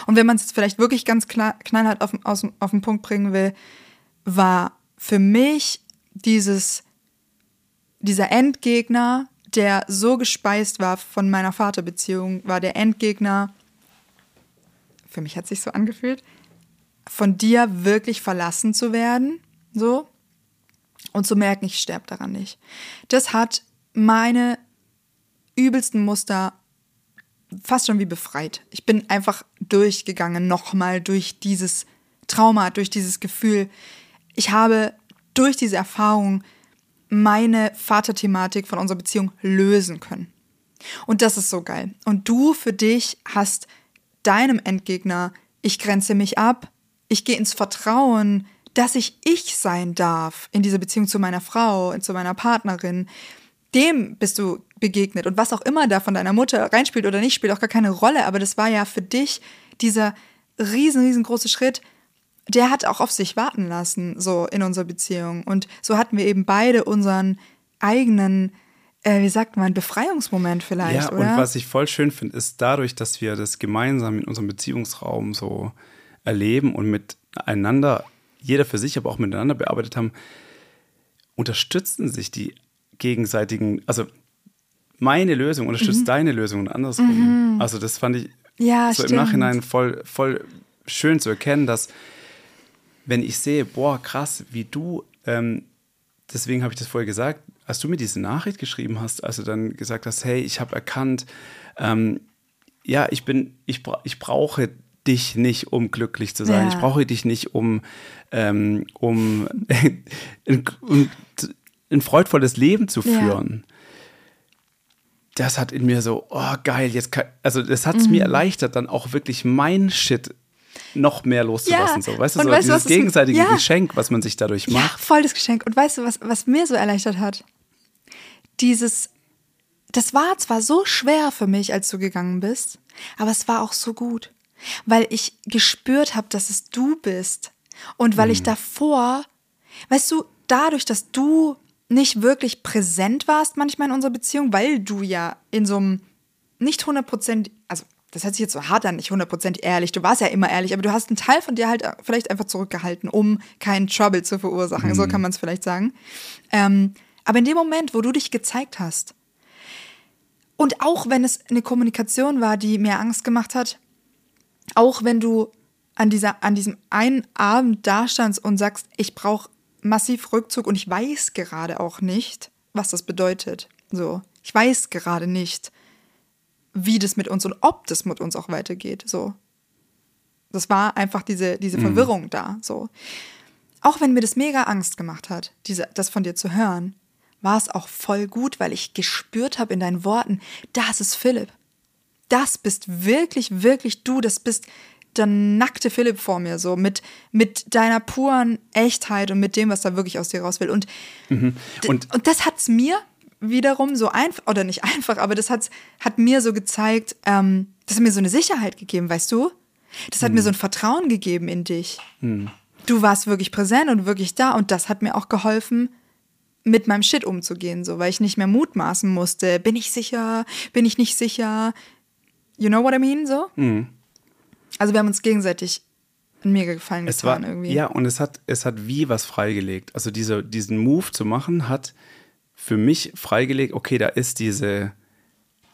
Und wenn man es jetzt vielleicht wirklich ganz klar, knallhart auf, aus, auf den Punkt bringen will, war für mich dieses dieser Endgegner, der so gespeist war von meiner Vaterbeziehung, war der Endgegner, für mich hat sich so angefühlt, von dir wirklich verlassen zu werden, so, und zu merken, ich sterbe daran nicht. Das hat meine übelsten Muster fast schon wie befreit. Ich bin einfach durchgegangen, nochmal durch dieses Trauma, durch dieses Gefühl. Ich habe durch diese Erfahrung meine Vaterthematik von unserer Beziehung lösen können. Und das ist so geil. Und du für dich hast deinem Endgegner, ich grenze mich ab, ich gehe ins Vertrauen, dass ich ich sein darf in dieser Beziehung zu meiner Frau, zu meiner Partnerin. Dem bist du begegnet. Und was auch immer da von deiner Mutter reinspielt oder nicht, spielt auch gar keine Rolle. Aber das war ja für dich dieser riesen, riesengroße Schritt, der hat auch auf sich warten lassen, so in unserer Beziehung. Und so hatten wir eben beide unseren eigenen, äh, wie sagt man, Befreiungsmoment vielleicht, Ja, oder? und was ich voll schön finde, ist dadurch, dass wir das gemeinsam in unserem Beziehungsraum so erleben und miteinander, jeder für sich, aber auch miteinander bearbeitet haben, unterstützen sich die gegenseitigen, also meine Lösung Mhm. unterstützt deine Lösung und andersrum. Also das fand ich Ja, so stimmt. im Nachhinein voll, voll schön zu erkennen, dass wenn ich sehe, boah, krass, wie du, ähm, deswegen habe ich das vorher gesagt, als du mir diese Nachricht geschrieben hast, als du dann gesagt hast, hey, ich habe erkannt, ähm, ja, ich bin, ich, bra ich brauche dich nicht, um glücklich zu sein. Ja. Ich brauche dich nicht, um, ähm, um <laughs> ein, um ein freudvolles Leben zu Ja. führen. Das hat in mir so, oh geil, jetzt kann, also das hat es Mhm. mir erleichtert, dann auch wirklich mein Shit noch mehr loszulassen. Ja. So, weißt du, Und so weißt dieses gegenseitige ja. Geschenk, was man sich dadurch Ja, macht. voll das Geschenk. Und weißt du, was, was mir so erleichtert hat? Dieses, das war zwar so schwer für mich, als du gegangen bist, aber es war auch so gut, weil ich gespürt habe, dass es du bist. Und weil Mhm. ich davor, weißt du, dadurch, dass du nicht wirklich präsent warst manchmal in unserer Beziehung, weil du ja in so einem nicht 100%, also das hört sich jetzt so hart an, nicht 100% ehrlich, du warst ja immer ehrlich, aber du hast einen Teil von dir halt vielleicht einfach zurückgehalten, um keinen Trouble zu verursachen, so kann man es vielleicht sagen. Ähm, aber in dem Moment, wo du dich gezeigt hast, und auch wenn es eine Kommunikation war, die mir Angst gemacht hat, auch wenn du an, dieser, an diesem einen Abend dastandst und sagst, ich brauche massiv Rückzug und ich weiß gerade auch nicht, was das bedeutet. So, ich weiß gerade nicht, wie das mit uns und ob das mit uns auch weitergeht. So. Das war einfach diese, diese Verwirrung da. So. Auch wenn mir das mega Angst gemacht hat, diese, das von dir zu hören, war es auch voll gut, weil ich gespürt habe in deinen Worten, das ist Philipp. Das bist wirklich, wirklich du. Das bist der nackte Philipp vor mir, so mit, mit deiner puren Echtheit und mit dem, was da wirklich aus dir raus will. Und, Und- und, und das hat's mir wiederum so einfach, oder nicht einfach, aber das hat's, hat mir so gezeigt, ähm, das hat mir so eine Sicherheit gegeben, weißt du? Das hat mir so ein Vertrauen gegeben in dich. Du warst wirklich präsent und wirklich da und das hat mir auch geholfen, mit meinem Shit umzugehen, so, weil ich nicht mehr mutmaßen musste. Bin ich sicher? Bin ich nicht sicher? You know what I mean? So? Also wir haben uns gegenseitig einen mega Gefallen Es war, getan irgendwie. ja, und es hat, es hat wie was freigelegt. Also diese, diesen Move zu machen, hat für mich freigelegt, okay, da ist diese,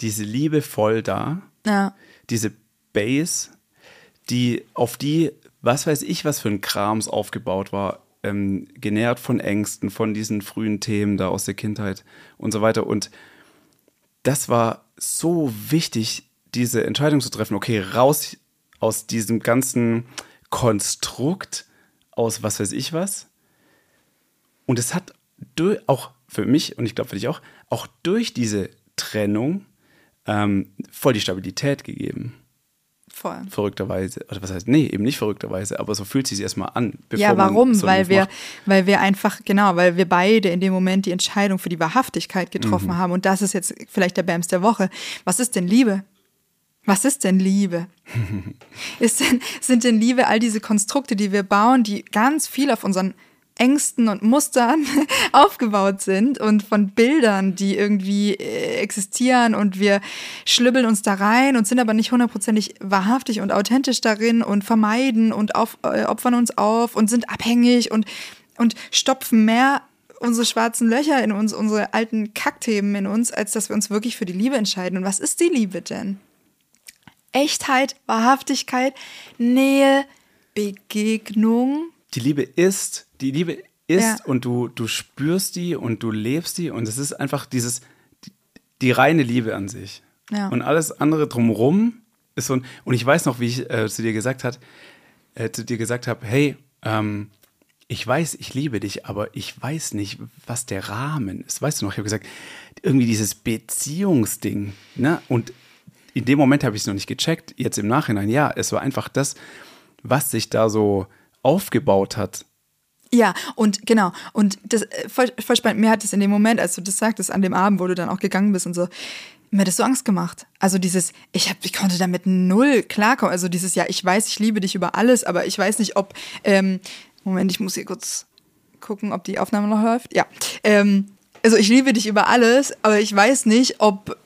diese Liebe voll da, ja. diese Base, die, auf die, was weiß ich, was für ein Krams aufgebaut war, ähm, genährt von Ängsten, von diesen frühen Themen da aus der Kindheit und so weiter. Und das war so wichtig, diese Entscheidung zu treffen, okay, raus aus diesem ganzen Konstrukt, aus was weiß ich was. Und es hat auch für mich und ich glaube für dich auch, auch durch diese Trennung ähm, voll die Stabilität gegeben. Voll. Verrückterweise. Oder was heißt, nee, eben nicht verrückterweise, aber so fühlt es sich erstmal an. bevor Ja, warum? so weil wir, macht. weil wir einfach, genau, weil wir beide in dem Moment die Entscheidung für die Wahrhaftigkeit getroffen Mhm. haben. Und das ist jetzt vielleicht der Bams der Woche. Was ist denn Liebe? Was ist denn Liebe? <laughs> ist denn, sind denn Liebe all diese Konstrukte, die wir bauen, die ganz viel auf unseren Ängsten und Mustern <laughs> aufgebaut sind und von Bildern, die irgendwie äh, existieren und wir schlübbeln uns da rein und sind aber nicht hundertprozentig wahrhaftig und authentisch darin und vermeiden und auf, äh, opfern uns auf und sind abhängig und, und stopfen mehr unsere schwarzen Löcher in uns, unsere alten Kackthemen in uns, als dass wir uns wirklich für die Liebe entscheiden. Und was ist die Liebe denn? Echtheit, Wahrhaftigkeit, Nähe, Begegnung. Die Liebe ist, die Liebe ist Ja. und du, du spürst die und du lebst die und es ist einfach dieses, die, die reine Liebe an sich. Ja. Und alles andere drumrum ist so ein, und ich weiß noch, wie ich äh, zu dir gesagt hat, äh, zu dir gesagt habe, hey, ähm, ich weiß, ich liebe dich, aber ich weiß nicht, was der Rahmen ist. Weißt du noch, ich habe gesagt, irgendwie dieses Beziehungsding, ne? Und in dem Moment habe ich es noch nicht gecheckt. Jetzt im Nachhinein, ja, es war einfach das, was sich da so aufgebaut hat. Ja, und genau. Und das äh, voll, voll spannend. Mir hat es in dem Moment, als du das sagtest, an dem Abend, wo du dann auch gegangen bist und so, mir hat das so Angst gemacht. Also dieses, ich, hab, ich konnte damit null klarkommen. Also dieses, ja, ich weiß, ich liebe dich über alles, aber ich weiß nicht, ob, ähm, Moment, ich muss hier kurz gucken, ob die Aufnahme noch läuft. Ja, ähm, also ich liebe dich über alles, aber ich weiß nicht, ob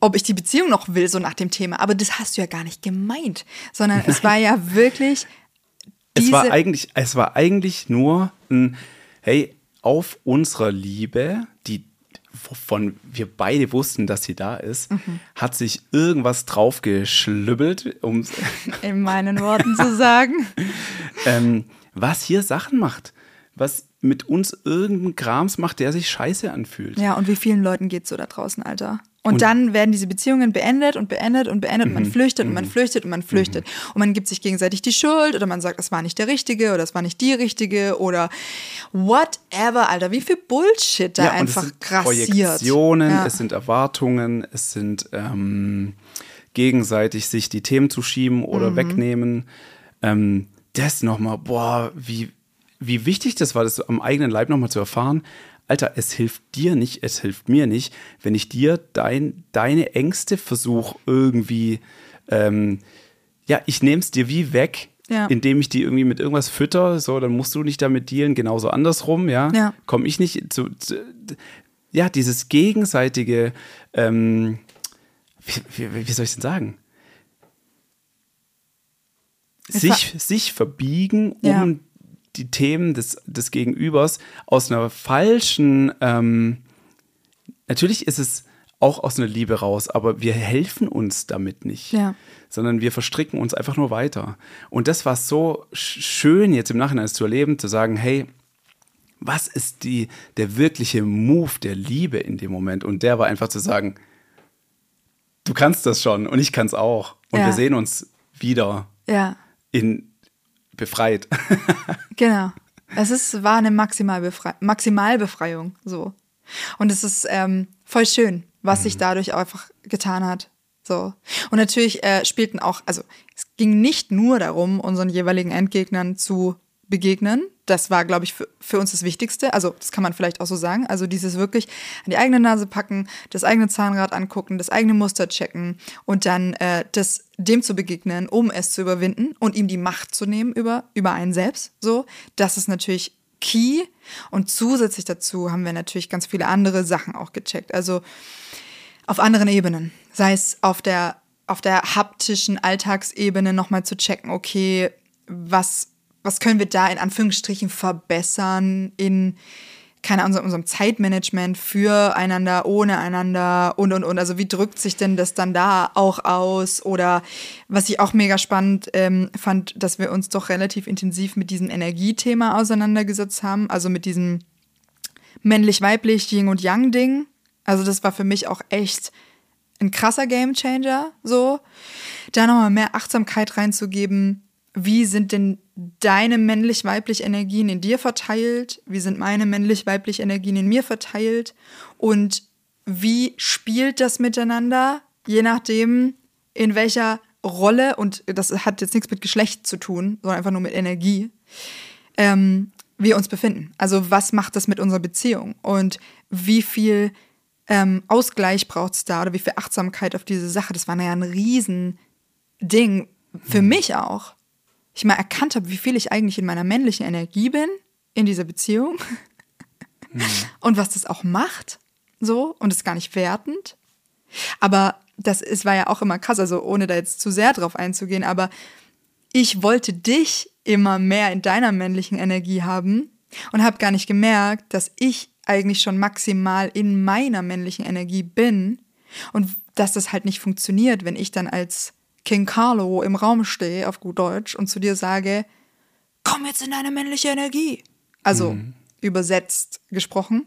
ob ich die Beziehung noch will, so nach dem Thema. Aber das hast du ja gar nicht gemeint, sondern es war ja wirklich Es war eigentlich, es war eigentlich nur ein, hey, auf unserer Liebe, die wovon wir beide wussten, dass sie da ist, Mhm. hat sich irgendwas draufgeschlübbelt, um <laughs> in meinen Worten zu sagen. <laughs> ähm, was hier Sachen macht, was mit uns irgendeinen Krams macht, der sich scheiße anfühlt. Ja, und wie vielen Leuten geht's so da draußen, Alter? Und, dann werden diese Beziehungen beendet und beendet und beendet und man flüchtet und man flüchtet und man flüchtet. Und man gibt sich gegenseitig die Schuld oder man sagt, es war nicht der Richtige oder es war nicht die Richtige oder whatever, Alter. Wie viel Bullshit da Ja, und einfach es sind grassiert. Projektionen, Ja. es sind Erwartungen, es sind ähm, gegenseitig sich die Themen zu schieben oder Mhm. wegnehmen. Ähm, das nochmal, boah, wie, wie wichtig das war, das am eigenen Leib nochmal zu erfahren. Alter, es hilft dir nicht, es hilft mir nicht, wenn ich dir dein, deine Ängste versuche irgendwie, ähm, ja, ich nehme es dir wie weg, Ja. indem ich die irgendwie mit irgendwas fütter, so, dann musst du nicht damit dealen, genauso andersrum, ja. Ja. Komme ich nicht zu, zu, ja, dieses gegenseitige, ähm, wie, wie, wie soll ich denn sagen? Sich, sich verbiegen, um Ja. Die Themen des, des Gegenübers aus einer falschen, ähm, natürlich ist es auch aus einer Liebe raus, aber wir helfen uns damit nicht, Ja. sondern wir verstricken uns einfach nur weiter. Und das war so sch- schön jetzt im Nachhinein zu erleben, zu sagen, hey, was ist die, der wirkliche Move der Liebe in dem Moment? Und der war einfach zu sagen, du kannst das schon und ich kann es auch. Und Ja. wir sehen uns wieder Ja, in befreit. <laughs> genau. Es ist, war eine Maximalbefrei Maximalbefreiung, so. Und es ist ähm, voll schön, was sich dadurch einfach getan hat. So. Und natürlich äh, spielten auch, also es ging nicht nur darum, unseren jeweiligen Endgegnern zu begegnen. Das war, glaube ich, für, für uns das Wichtigste. Also, das kann man vielleicht auch so sagen. Also, dieses wirklich an die eigene Nase packen, das eigene Zahnrad angucken, das eigene Muster checken und dann äh, das, dem zu begegnen, um es zu überwinden und ihm die Macht zu nehmen über, über einen selbst. So, das ist natürlich key. Und zusätzlich dazu haben wir natürlich ganz viele andere Sachen auch gecheckt. Also, auf anderen Ebenen. Sei es auf der, auf der haptischen Alltagsebene nochmal zu checken, okay, was, was können wir da in Anführungsstrichen verbessern in, keine Ahnung, unserem Zeitmanagement füreinander, ohne einander und, und, und. Also wie drückt sich denn das dann da auch aus? Oder was ich auch mega spannend ähm, fand, dass wir uns doch relativ intensiv mit diesem Energiethema auseinandergesetzt haben, also mit diesem männlich-weiblich, Yin und Yang-Ding. Also das war für mich auch echt ein krasser Gamechanger, so. Da nochmal mehr Achtsamkeit reinzugeben. Wie sind denn deine männlich-weiblich Energien in dir verteilt? Wie sind meine männlich-weiblich Energien in mir verteilt? Und wie spielt das miteinander? Je nachdem, in welcher Rolle, und das hat jetzt nichts mit Geschlecht zu tun, sondern einfach nur mit Energie, ähm, wir uns befinden. Also was macht das mit unserer Beziehung und wie viel ähm, Ausgleich braucht es da oder wie viel Achtsamkeit auf diese Sache. Das war ja ein Riesending für mich auch. Ich mal erkannt habe, wie viel ich eigentlich in meiner männlichen Energie bin in dieser Beziehung und was das auch macht, so und ist gar nicht wertend. Aber das ist, war ja auch immer krass, also ohne da jetzt zu sehr drauf einzugehen, aber ich wollte dich immer mehr in deiner männlichen Energie haben und habe gar nicht gemerkt, dass ich eigentlich schon maximal in meiner männlichen Energie bin und dass das halt nicht funktioniert, wenn ich dann als King Carlo im Raum stehe, auf gut Deutsch, und zu dir sage, komm jetzt in deine männliche Energie. Also übersetzt gesprochen,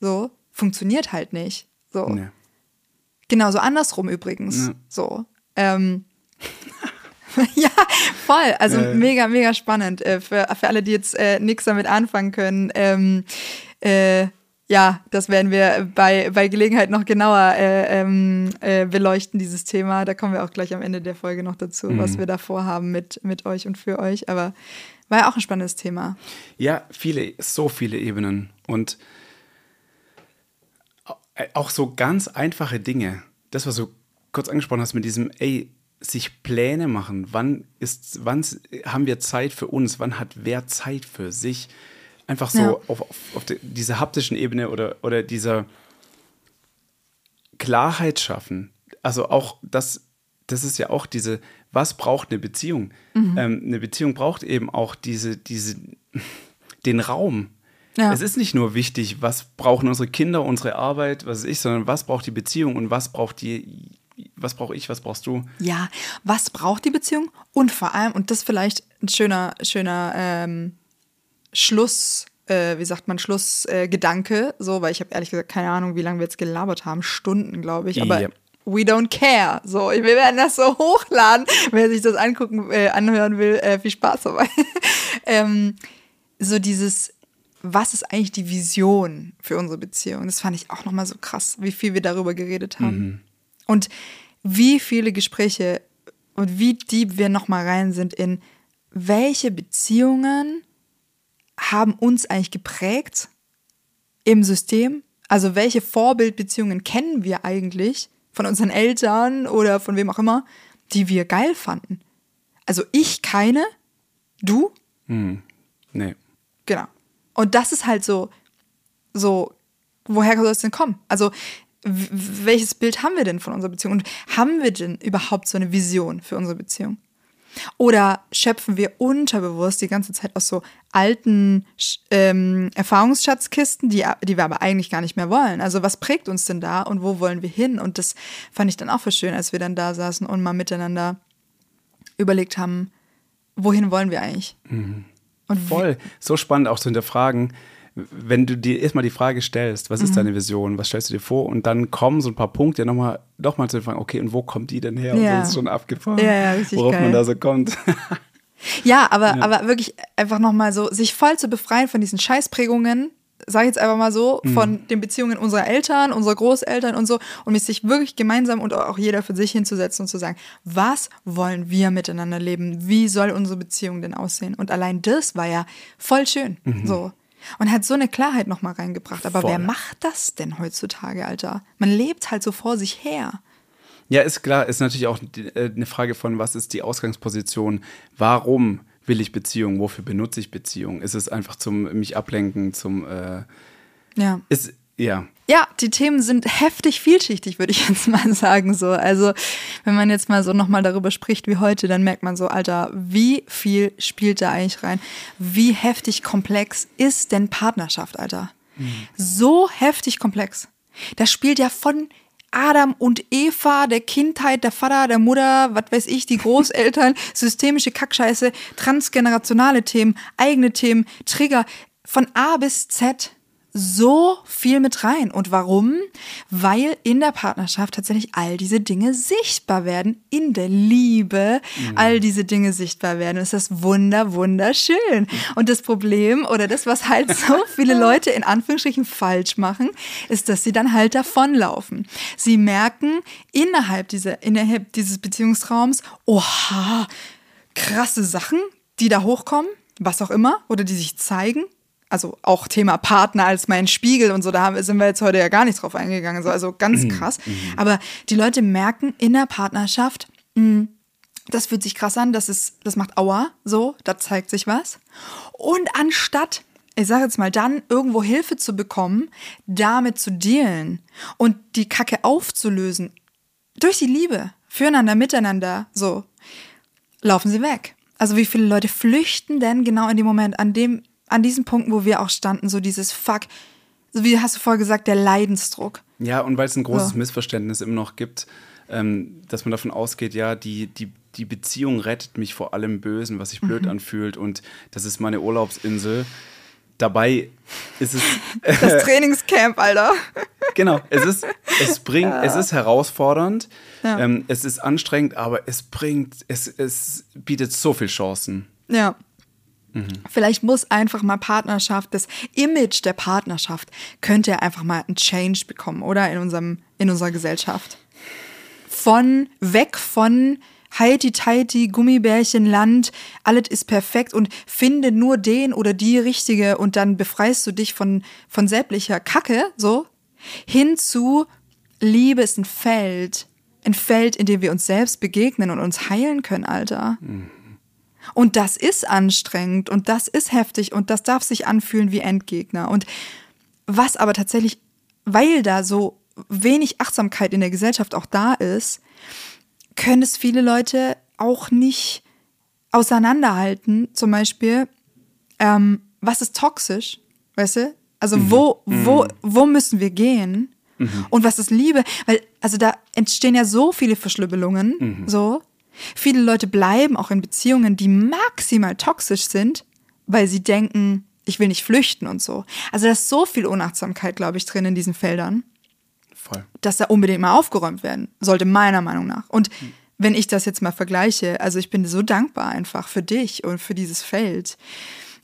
so, funktioniert halt nicht. So. Nee. Genauso andersrum übrigens. Ja. So. Ähm, <laughs> ja, voll. Also Äh. mega, mega spannend. Äh, für, für alle, die jetzt äh, nichts damit anfangen können. Ähm, äh, ja, das werden wir bei, bei Gelegenheit noch genauer äh, ähm, äh, beleuchten, dieses Thema. Da kommen wir auch gleich am Ende der Folge noch dazu, was wir da vorhaben mit, mit euch und für euch. Aber war ja auch ein spannendes Thema. Ja, viele, so viele Ebenen. Und auch so ganz einfache Dinge. Das, was du kurz angesprochen hast mit diesem, ey, sich Pläne machen. Wann ist, wann haben wir Zeit für uns? Wann hat wer Zeit für sich? Einfach so Ja. auf, auf, auf die, dieser haptischen Ebene oder, oder dieser Klarheit schaffen. Also auch das, das ist ja auch diese, was braucht eine Beziehung? Mhm. Ähm, eine Beziehung braucht eben auch diese, diese, <laughs> den Raum. Ja. Es ist nicht nur wichtig, was brauchen unsere Kinder, unsere Arbeit, was ich, sondern was braucht die Beziehung und was braucht die, was brauche ich, was brauchst du? Ja, was braucht die Beziehung? Und vor allem, und das vielleicht ein schöner, schöner ähm, Schluss, äh, wie sagt man, Schlussgedanke, äh, so, weil ich habe ehrlich gesagt keine Ahnung, wie lange wir jetzt gelabert haben, Stunden, glaube ich, aber Ja. we don't care. So, wir werden das so hochladen. Wer sich das angucken, äh, anhören will, äh, viel Spaß dabei. <laughs> ähm, so dieses, was ist eigentlich die Vision für unsere Beziehung? Das fand ich auch nochmal so krass, wie viel wir darüber geredet haben. Und wie viele Gespräche und wie deep wir nochmal rein sind in welche Beziehungen haben uns eigentlich geprägt im System? Also welche Vorbildbeziehungen kennen wir eigentlich von unseren Eltern oder von wem auch immer, die wir geil fanden? Also ich keine, du Nee. Genau. Und das ist halt so, so, woher soll es denn kommen? Also, welches Bild haben wir denn von unserer Beziehung? Und haben wir denn überhaupt so eine Vision für unsere Beziehung? Oder schöpfen wir unterbewusst die ganze Zeit aus so alten ähm, Erfahrungsschatzkisten, die, die wir aber eigentlich gar nicht mehr wollen? Also was prägt uns denn da und wo wollen wir hin? Und das fand ich dann auch voll schön, als wir dann da saßen und mal miteinander überlegt haben, wohin wollen wir eigentlich? Und wie- Voll. So spannend auch zu hinterfragen, wenn du dir erstmal die Frage stellst, was Mhm. ist deine Vision, was stellst du dir vor und dann kommen so ein paar Punkte nochmal noch mal zu fragen, okay, und wo kommt die denn her? Und Ja. so ist schon abgefahren, Ja, ja, worauf geil. man da so kommt. <laughs> Ja, aber, aber wirklich einfach nochmal so, sich voll zu befreien von diesen Scheißprägungen, sag ich jetzt einfach mal so, Mhm. von den Beziehungen unserer Eltern, unserer Großeltern und so, und mit sich wirklich gemeinsam und auch jeder für sich hinzusetzen und zu sagen, was wollen wir miteinander leben? Wie soll unsere Beziehung denn aussehen? Und allein das war ja voll schön, so. Und hat so eine Klarheit nochmal reingebracht. Aber. Voll. wer macht das denn heutzutage, Alter? Man lebt halt so vor sich her. Ja, ist klar, ist natürlich auch äh, eine Frage von, was ist die Ausgangsposition? Warum will ich Beziehung? Wofür benutze ich Beziehung? Ist es einfach zum mich ablenken, zum äh, Ja. ist ja. Ja, die Themen sind heftig vielschichtig, würde ich <laughs> jetzt mal sagen. So, also wenn man jetzt mal so nochmal darüber spricht wie heute, dann merkt man so, Alter, wie viel spielt da eigentlich rein? Wie heftig komplex ist denn Partnerschaft, Alter? So heftig komplex. Da spielt ja von Adam und Eva, der Kindheit, der Vater, der Mutter, was weiß ich, die Großeltern, <laughs> systemische Kackscheiße, transgenerationale Themen, eigene Themen, Trigger, von A bis Z so viel mit rein. Und warum? Weil in der Partnerschaft tatsächlich all diese Dinge sichtbar werden, in der Liebe all diese Dinge sichtbar werden. Es ist wunder, wunderschön. Und das Problem oder das, was halt <laughs> so viele Leute in Anführungsstrichen falsch machen, ist, dass sie dann halt davonlaufen. Sie merken innerhalb, dieser, innerhalb dieses Beziehungsraums, oha, krasse Sachen, die da hochkommen, was auch immer, oder die sich zeigen. Also auch Thema Partner als mein Spiegel und so, da haben, sind wir jetzt heute ja gar nicht drauf eingegangen. So, also ganz krass. Aber die Leute merken in der Partnerschaft, mh, das fühlt sich krass an, das, ist, das macht Aua, so, da zeigt sich was. Und anstatt, ich sage jetzt mal, dann irgendwo Hilfe zu bekommen, damit zu dealen und die Kacke aufzulösen, durch die Liebe, füreinander, miteinander, so, laufen sie weg. Also wie viele Leute flüchten denn genau in dem Moment, an dem, an diesen Punkten, wo wir auch standen, so dieses Fuck, so wie hast du vorher gesagt, der Leidensdruck. Ja, und weil es ein großes Ja. Missverständnis immer noch gibt, ähm, dass man davon ausgeht, ja, die, die, die Beziehung rettet mich vor allem Bösen, was sich blöd anfühlt und das ist meine Urlaubsinsel. Dabei ist es, <laughs> Das Trainingscamp, Alter. <laughs> genau, es ist, es bringt, es ist herausfordernd, Ja. ähm, es ist anstrengend, aber es bringt, es, es bietet so viel Chancen. Ja. Vielleicht muss einfach mal Partnerschaft, das Image der Partnerschaft könnte ja einfach mal einen Change bekommen, oder? In unserem, in unserer Gesellschaft. Von, weg von Heiti Teiti, Gummibärchen, Land, alles ist perfekt und finde nur den oder die Richtige und dann befreist du dich von, von sämtlicher Kacke, so, hin zu Liebe ist ein Feld. Ein Feld, in dem wir uns selbst begegnen und uns heilen können, Alter. Und das ist anstrengend und das ist heftig und das darf sich anfühlen wie Endgegner. Und was aber tatsächlich, weil da so wenig Achtsamkeit in der Gesellschaft auch da ist, können es viele Leute auch nicht auseinanderhalten. Zum Beispiel, ähm, was ist toxisch, weißt du? Also wo, wo, wo müssen wir gehen? Und was ist Liebe? Weil, also da entstehen ja so viele Verschlübbelungen, so. Viele Leute bleiben auch in Beziehungen, die maximal toxisch sind, weil sie denken, ich will nicht flüchten und so. Also da ist so viel Unachtsamkeit, glaube ich, drin in diesen Feldern Voll. dass da unbedingt mal aufgeräumt werden sollte, meiner Meinung nach. Und wenn ich das jetzt mal vergleiche, also ich bin so dankbar einfach für dich und für dieses Feld,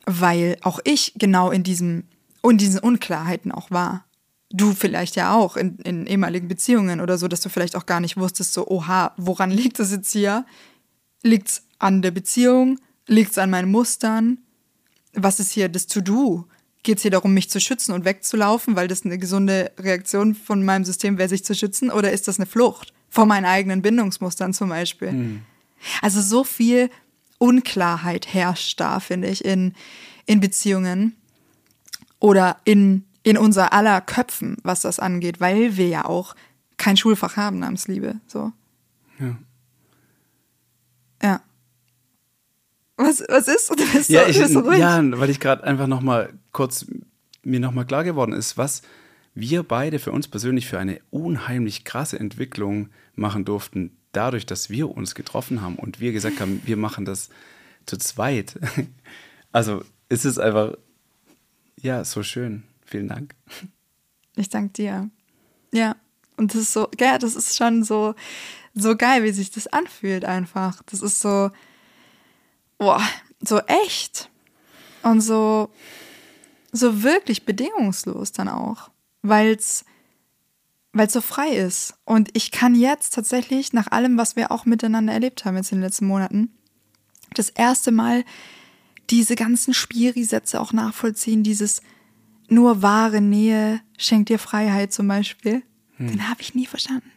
weil auch ich genau in diesem und diesen Unklarheiten auch war. Du vielleicht ja auch in, in ehemaligen Beziehungen oder so, dass du vielleicht auch gar nicht wusstest, so, oha, woran liegt es jetzt hier? Liegt es an der Beziehung? Liegt es an meinen Mustern? was ist hier das To-Do? Geht es hier darum, mich zu schützen und wegzulaufen, weil das eine gesunde Reaktion von meinem System wäre, sich zu schützen? Oder ist das eine Flucht vor meinen eigenen Bindungsmustern zum Beispiel? Also so viel Unklarheit herrscht da, finde ich, in, in Beziehungen oder in, in unser aller Köpfen, was das angeht, weil wir ja auch kein Schulfach haben namens Liebe. So. Ja. Ja. Was, was ist? Bist Ja, so, ich, bist so ruhig. ja, weil ich gerade einfach noch mal kurz mir noch mal klar geworden ist, was wir beide für uns persönlich für eine unheimlich krasse Entwicklung machen durften, dadurch, dass wir uns getroffen haben und wir gesagt haben, wir machen das zu zweit. <laughs> Also es ist einfach Ja, so schön. Vielen Dank. Ich danke dir. Ja. Und das ist so, ja, das ist schon so, so geil, wie sich das anfühlt einfach. Das ist so, boah, so echt. Und so, so wirklich bedingungslos dann auch. Weil es weil so frei ist. Und ich kann jetzt tatsächlich, nach allem, was wir auch miteinander erlebt haben jetzt in den letzten Monaten, das erste Mal diese ganzen Spiri-Sätze auch nachvollziehen, dieses nur wahre Nähe schenkt dir Freiheit zum Beispiel. Hm. Den habe ich nie verstanden.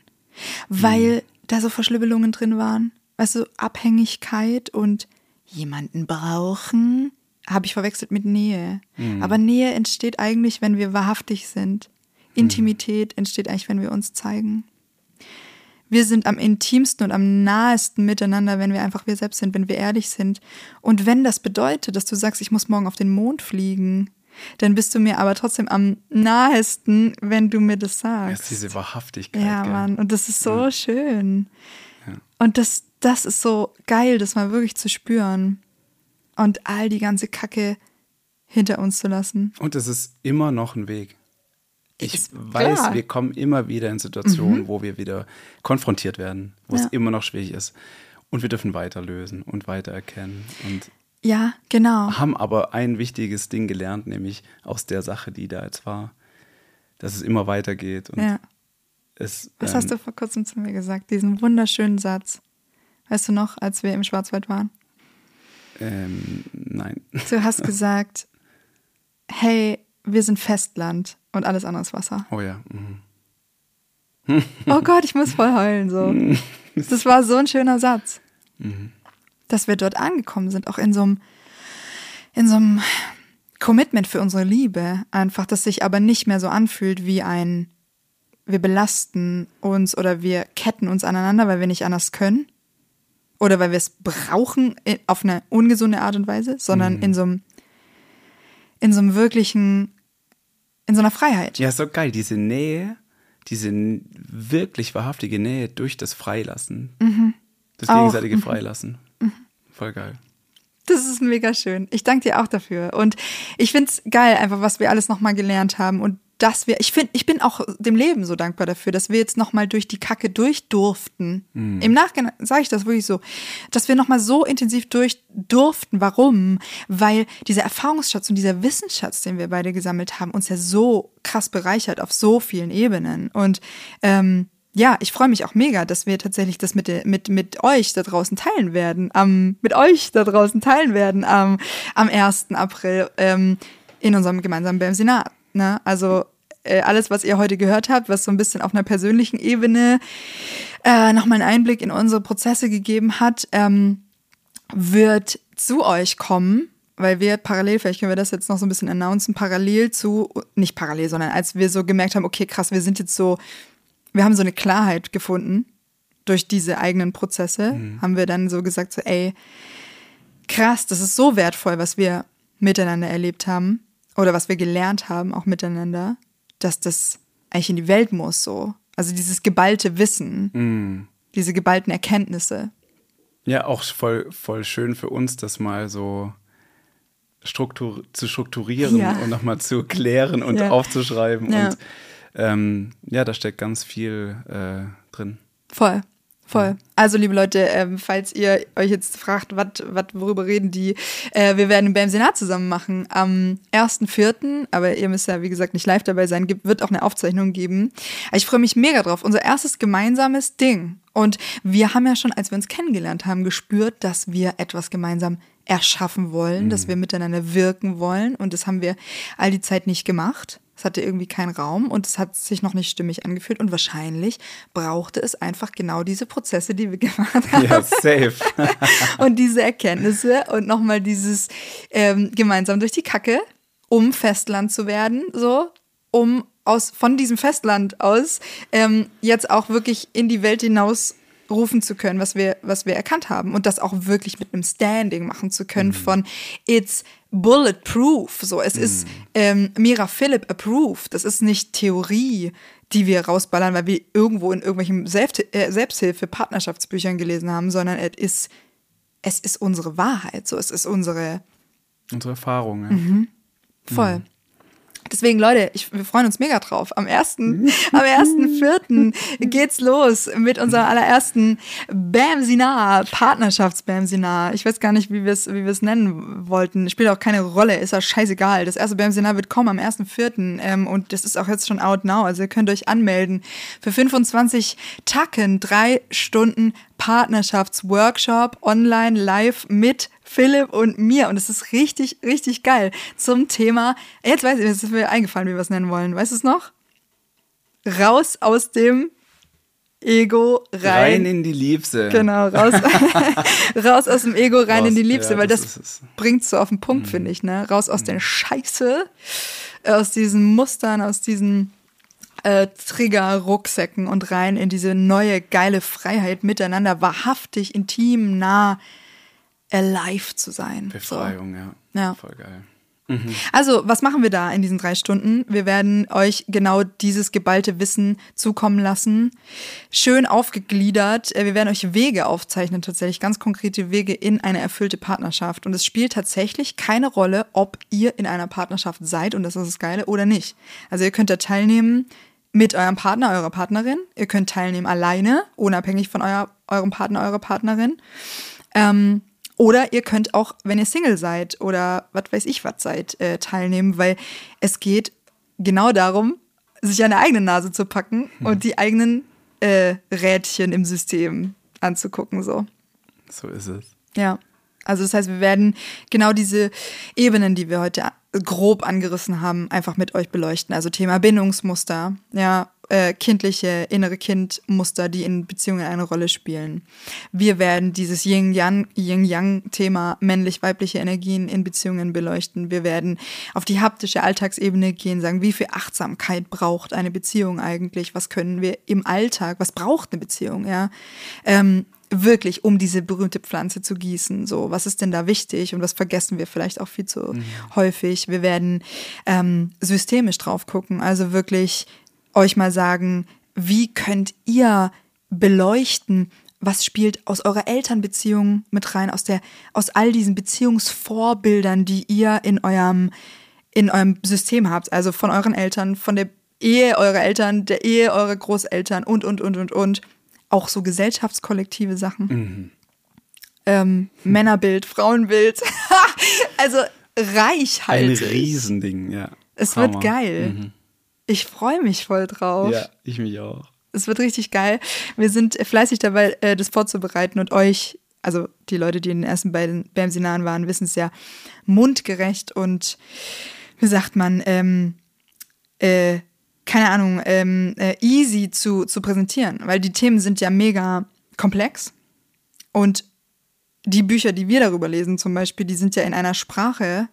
Weil hm. da so Verschlibbelungen drin waren. Weißt du, Abhängigkeit und jemanden brauchen, habe ich verwechselt mit Nähe. Hm. Aber Nähe entsteht eigentlich, wenn wir wahrhaftig sind. Intimität entsteht eigentlich, wenn wir uns zeigen. Wir sind am intimsten und am nahesten miteinander, wenn wir einfach wir selbst sind, wenn wir ehrlich sind. Und wenn das bedeutet, dass du sagst, ich muss morgen auf den Mond fliegen, dann bist du mir aber trotzdem am nahesten, wenn du mir das sagst. Das ist diese Wahrhaftigkeit. Ja, gell? Mann. Und das ist so ja. schön. Ja. Und das, das ist so geil, das mal wirklich zu spüren. Und all die ganze Kacke hinter uns zu lassen. Und es ist immer noch ein Weg. Ich ist weiß, klar. wir kommen immer wieder in Situationen, mhm. wo wir wieder konfrontiert werden, wo ja. es immer noch schwierig ist. Und wir dürfen weiter lösen und weiter erkennen. Und ja, genau. Haben aber ein wichtiges Ding gelernt, nämlich aus der Sache, die da jetzt war, dass es immer weitergeht. Und ja. es, Was ähm, hast du vor kurzem zu mir gesagt? Diesen wunderschönen Satz. Weißt du noch, als wir im Schwarzwald waren? Ähm, nein. <laughs> Du hast gesagt, hey, wir sind Festland und alles andere ist Wasser. Oh ja. Mhm. oh Gott, ich muss voll heulen so. <laughs> Das war so ein schöner Satz. Mhm. Dass wir dort angekommen sind, auch in so einem, in so einem Commitment für unsere Liebe. Einfach, dass sich aber nicht mehr so anfühlt wie ein, wir belasten uns oder wir ketten uns aneinander, weil wir nicht anders können. Oder weil wir es brauchen auf eine ungesunde Art und Weise, sondern mhm. in so einem, in so einem wirklichen in so einer Freiheit. Ja, so geil, diese Nähe, diese wirklich wahrhaftige Nähe durch das Freilassen. Mhm. Das gegenseitige auch. Freilassen. Voll geil. Das ist mega schön. Ich danke dir auch dafür. Und ich finde es geil, einfach, was wir alles nochmal gelernt haben und dass wir, ich finde, ich bin auch dem Leben so dankbar dafür, dass wir jetzt nochmal durch die Kacke durch durften. Mhm. Im Nachhinein sage ich das wirklich so, dass wir nochmal so intensiv durch durften. Warum? Weil dieser Erfahrungsschatz und dieser Wissensschatz, den wir beide gesammelt haben, uns ja so krass bereichert auf so vielen Ebenen. Und ähm, ja, ich freue mich auch mega, dass wir tatsächlich das mit, mit, mit euch da draußen teilen werden, am, mit euch da draußen teilen werden am, am 1. April ähm, in unserem gemeinsamen BM-Senat. Ne? Also äh, alles, was ihr heute gehört habt, was so ein bisschen auf einer persönlichen Ebene äh, nochmal einen Einblick in unsere Prozesse gegeben hat, ähm, wird zu euch kommen, weil wir parallel, vielleicht können wir das jetzt noch so ein bisschen announcen, parallel zu, nicht parallel, sondern als wir so gemerkt haben, okay, krass, wir sind jetzt so, wir haben so eine Klarheit gefunden durch diese eigenen Prozesse, mhm. haben wir dann so gesagt, so, ey, krass, das ist so wertvoll, was wir miteinander erlebt haben oder was wir gelernt haben, auch miteinander, dass das eigentlich in die Welt muss, so. Also dieses geballte Wissen, mm. diese geballten Erkenntnisse. Ja, auch voll, voll schön für uns, das mal so Struktur, zu strukturieren ja. und nochmal zu klären und ja. aufzuschreiben. Ja. Und ähm, ja, da steckt ganz viel äh, drin. Voll. Voll. Also, liebe Leute, ähm, falls ihr euch jetzt fragt, wat, wat, worüber reden die, äh, wir werden beim Senat zusammen machen am 1.4., aber ihr müsst ja, wie gesagt, nicht live dabei sein, gibt, wird auch eine Aufzeichnung geben. Ich freue mich mega drauf. Unser erstes gemeinsames Ding. Und wir haben ja schon, als wir uns kennengelernt haben, gespürt, dass wir etwas gemeinsam erschaffen wollen, mhm. dass wir miteinander wirken wollen. Und das haben wir all die Zeit nicht gemacht. Es hatte irgendwie keinen Raum und es hat sich noch nicht stimmig angefühlt und wahrscheinlich brauchte es einfach genau diese Prozesse, die wir <laughs> gemacht haben. Ja, safe. <laughs> und diese Erkenntnisse und nochmal dieses ähm, gemeinsam durch die Kacke, um Festland zu werden, so, um aus, von diesem Festland aus ähm, jetzt auch wirklich in die Welt hinaus rufen zu können, was wir, was wir erkannt haben und das auch wirklich mit einem Standing machen zu können mhm. von it's bulletproof. So, es mhm. ist ähm, Mira Philipp approved. Das ist nicht Theorie, die wir rausballern, weil wir irgendwo in irgendwelchen Selbst äh, Selbsthilfe, Partnerschaftsbüchern gelesen haben, sondern es ist, es ist unsere Wahrheit. So, es ist unsere unsere Erfahrung. Ja. Mhm. Voll. Mhm. Deswegen, Leute, ich, wir freuen uns mega drauf. Am 1. <laughs> am 1.4. geht's los mit unserem allerersten Bamsinar, Partnerschafts-Bamsinar. Ich weiß gar nicht, wie wir es wie wir's nennen wollten. Spielt auch keine Rolle, ist ja scheißegal. Das erste Bamsinar wird kommen am 1.4. Ähm, und das ist auch jetzt schon out now. Also ihr könnt euch anmelden für 25 Tacken, drei Stunden Partnerschaftsworkshop online live mit Philipp und mir. Und es ist richtig, richtig geil zum Thema. Jetzt weiß ich, es ist mir eingefallen, wie wir es nennen wollen. Weißt du es noch? Raus aus dem Ego rein. Rein in die Liebse. Genau, raus, <laughs> <laughs> raus aus dem Ego, rein Raus, in die Liebste, ja, weil das das, bringt so auf den Punkt, finde ich, ne? Raus aus den Scheiße, äh, aus diesen Mustern, aus diesen äh, Trigger-Rucksäcken und rein in diese neue, geile Freiheit, miteinander wahrhaftig, intim, nah, alive zu sein. Befreiung, ja. Ja. Voll geil. Also, was machen wir da in diesen drei Stunden? Wir werden euch genau dieses geballte Wissen zukommen lassen. Schön aufgegliedert. Äh, Wir werden euch Wege aufzeichnen, tatsächlich ganz konkrete Wege in eine erfüllte Partnerschaft. Und es spielt tatsächlich keine Rolle, ob ihr in einer Partnerschaft seid, und das ist das Geile, oder nicht. Also, ihr könnt da teilnehmen mit eurem Partner, eurer Partnerin. Ihr könnt teilnehmen alleine, unabhängig von euer, eurem Partner, eurer Partnerin. Ähm, oder ihr könnt auch, wenn ihr Single seid oder was weiß ich was seid, äh, teilnehmen, weil es geht genau darum, sich an der eigenen Nase zu packen und die eigenen äh, Rädchen im System anzugucken. So. So ist es. Ja. Also das heißt, wir werden genau diese Ebenen, die wir heute grob angerissen haben, einfach mit euch beleuchten. Also Thema Bindungsmuster, ja, äh, kindliche, innere Kindmuster, die in Beziehungen eine Rolle spielen. Wir werden dieses Yin-Yang- Yin-Yang-Thema männlich-weibliche Energien in Beziehungen beleuchten. Wir werden auf die haptische Alltagsebene gehen, sagen, wie viel Achtsamkeit braucht eine Beziehung eigentlich? Was können wir im Alltag, was braucht eine Beziehung, ja? Ähm, wirklich, um diese berühmte Pflanze zu gießen. So, was ist denn da wichtig und was vergessen wir vielleicht auch viel zu häufig? Wir werden ähm, systemisch drauf gucken, also wirklich euch mal sagen, wie könnt ihr beleuchten, was spielt aus eurer Elternbeziehung mit rein, aus der, aus all diesen Beziehungsvorbildern, die ihr in eurem, in eurem System habt, also von euren Eltern, von der Ehe eurer Eltern, der Ehe eurer Großeltern und, und, und, und, und. Auch so gesellschaftskollektive Sachen. Ähm, Männerbild, Frauenbild. <laughs> also Ein reichhaltig. Riesending, ja. Es Hammer. wird geil. Ich freue mich voll drauf. Ja, ich mich auch. Es wird richtig geil. Wir sind fleißig dabei, äh, das vorzubereiten und euch, also die Leute, die in den ersten beiden BAM-Seminaren waren, wissen es ja, mundgerecht und wie sagt man, ähm, äh, keine Ahnung, ähm, äh, easy zu, zu präsentieren, weil die Themen sind ja mega komplex und die Bücher, die wir darüber lesen zum Beispiel, die sind ja in einer Sprache,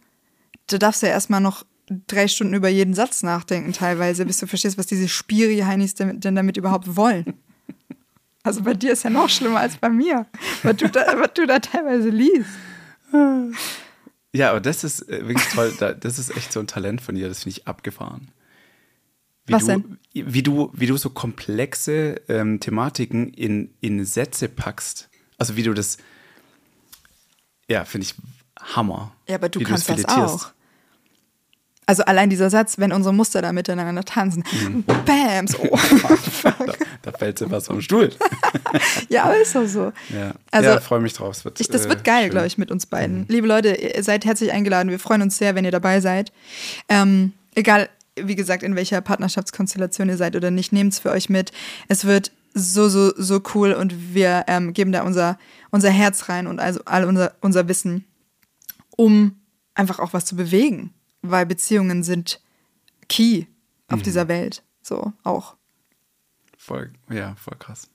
da darfst du ja erstmal noch drei Stunden über jeden Satz nachdenken teilweise, bis du verstehst, was diese Spiri-Heinis denn denn damit überhaupt wollen. Also bei dir ist ja noch schlimmer als bei mir, was du da, was du da teilweise liest. Ja, aber das ist äh, wirklich toll. Da- Das ist echt so ein Talent von dir. Das finde ich abgefahren. Wie Was du, denn? Wie du, wie du so komplexe ähm, Thematiken in, in Sätze packst. Also wie du das, ja, finde ich Hammer. Ja, aber du kannst das auch. Also allein dieser Satz, wenn unsere Muster da miteinander tanzen, Mhm. Bams, oh, <laughs> Da, da fällt sie was vom Stuhl. <laughs> ja, aber ist doch so. Ja, Also, ja freue mich drauf. Es wird, Ich, das äh, wird geil, schön. glaube ich, mit uns beiden. Liebe Leute, ihr seid herzlich eingeladen. Wir freuen uns sehr, wenn ihr dabei seid. Ähm, egal, wie gesagt, in welcher Partnerschaftskonstellation ihr seid oder nicht, nehmt es für euch mit. Es wird so, so, so cool und wir ähm, geben da unser, unser Herz rein und also all unser, unser Wissen, um einfach auch was zu bewegen. Weil Beziehungen sind key auf dieser Welt. So auch. Voll, ja, voll krass.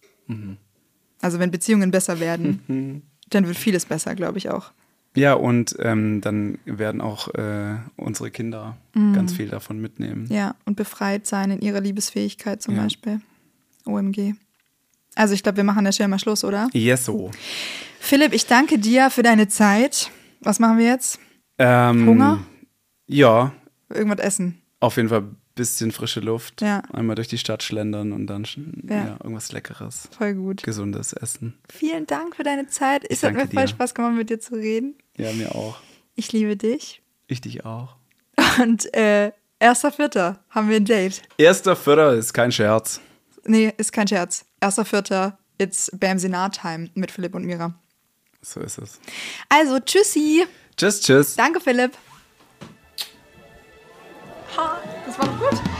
Also wenn Beziehungen besser werden, <laughs> dann wird vieles besser, glaube ich auch. Ja, und ähm, dann werden auch äh, unsere Kinder ganz viel davon mitnehmen. Mhm. Ja, und befreit sein in ihrer Liebesfähigkeit zum Ja. Beispiel. OMG. Also ich glaube, wir machen an der Stelle mal Schluss, oder? Yes, so. Philipp, ich danke dir für deine Zeit. Was machen wir jetzt? Ähm, Hunger? Ja, Irgendwas essen. auf jeden Fall ein bisschen frische Luft. Ja. Einmal durch die Stadt schlendern und dann Ja. ja. irgendwas Leckeres, Voll gut. gesundes Essen. Vielen Dank für deine Zeit. Es hat mir voll dir. Spaß gemacht, mit dir zu reden. Ja, mir auch. Ich liebe dich. Ich dich auch. <laughs> Und äh, Erster Vierter haben wir ein Date. Erster Vierter ist kein Scherz. Nee, ist kein Scherz. Erster Vierter, it's Bamsinar-Time mit Philipp und Mira. So ist es. Also, tschüssi. Tschüss, tschüss. Danke, Philipp. Ha, das war gut.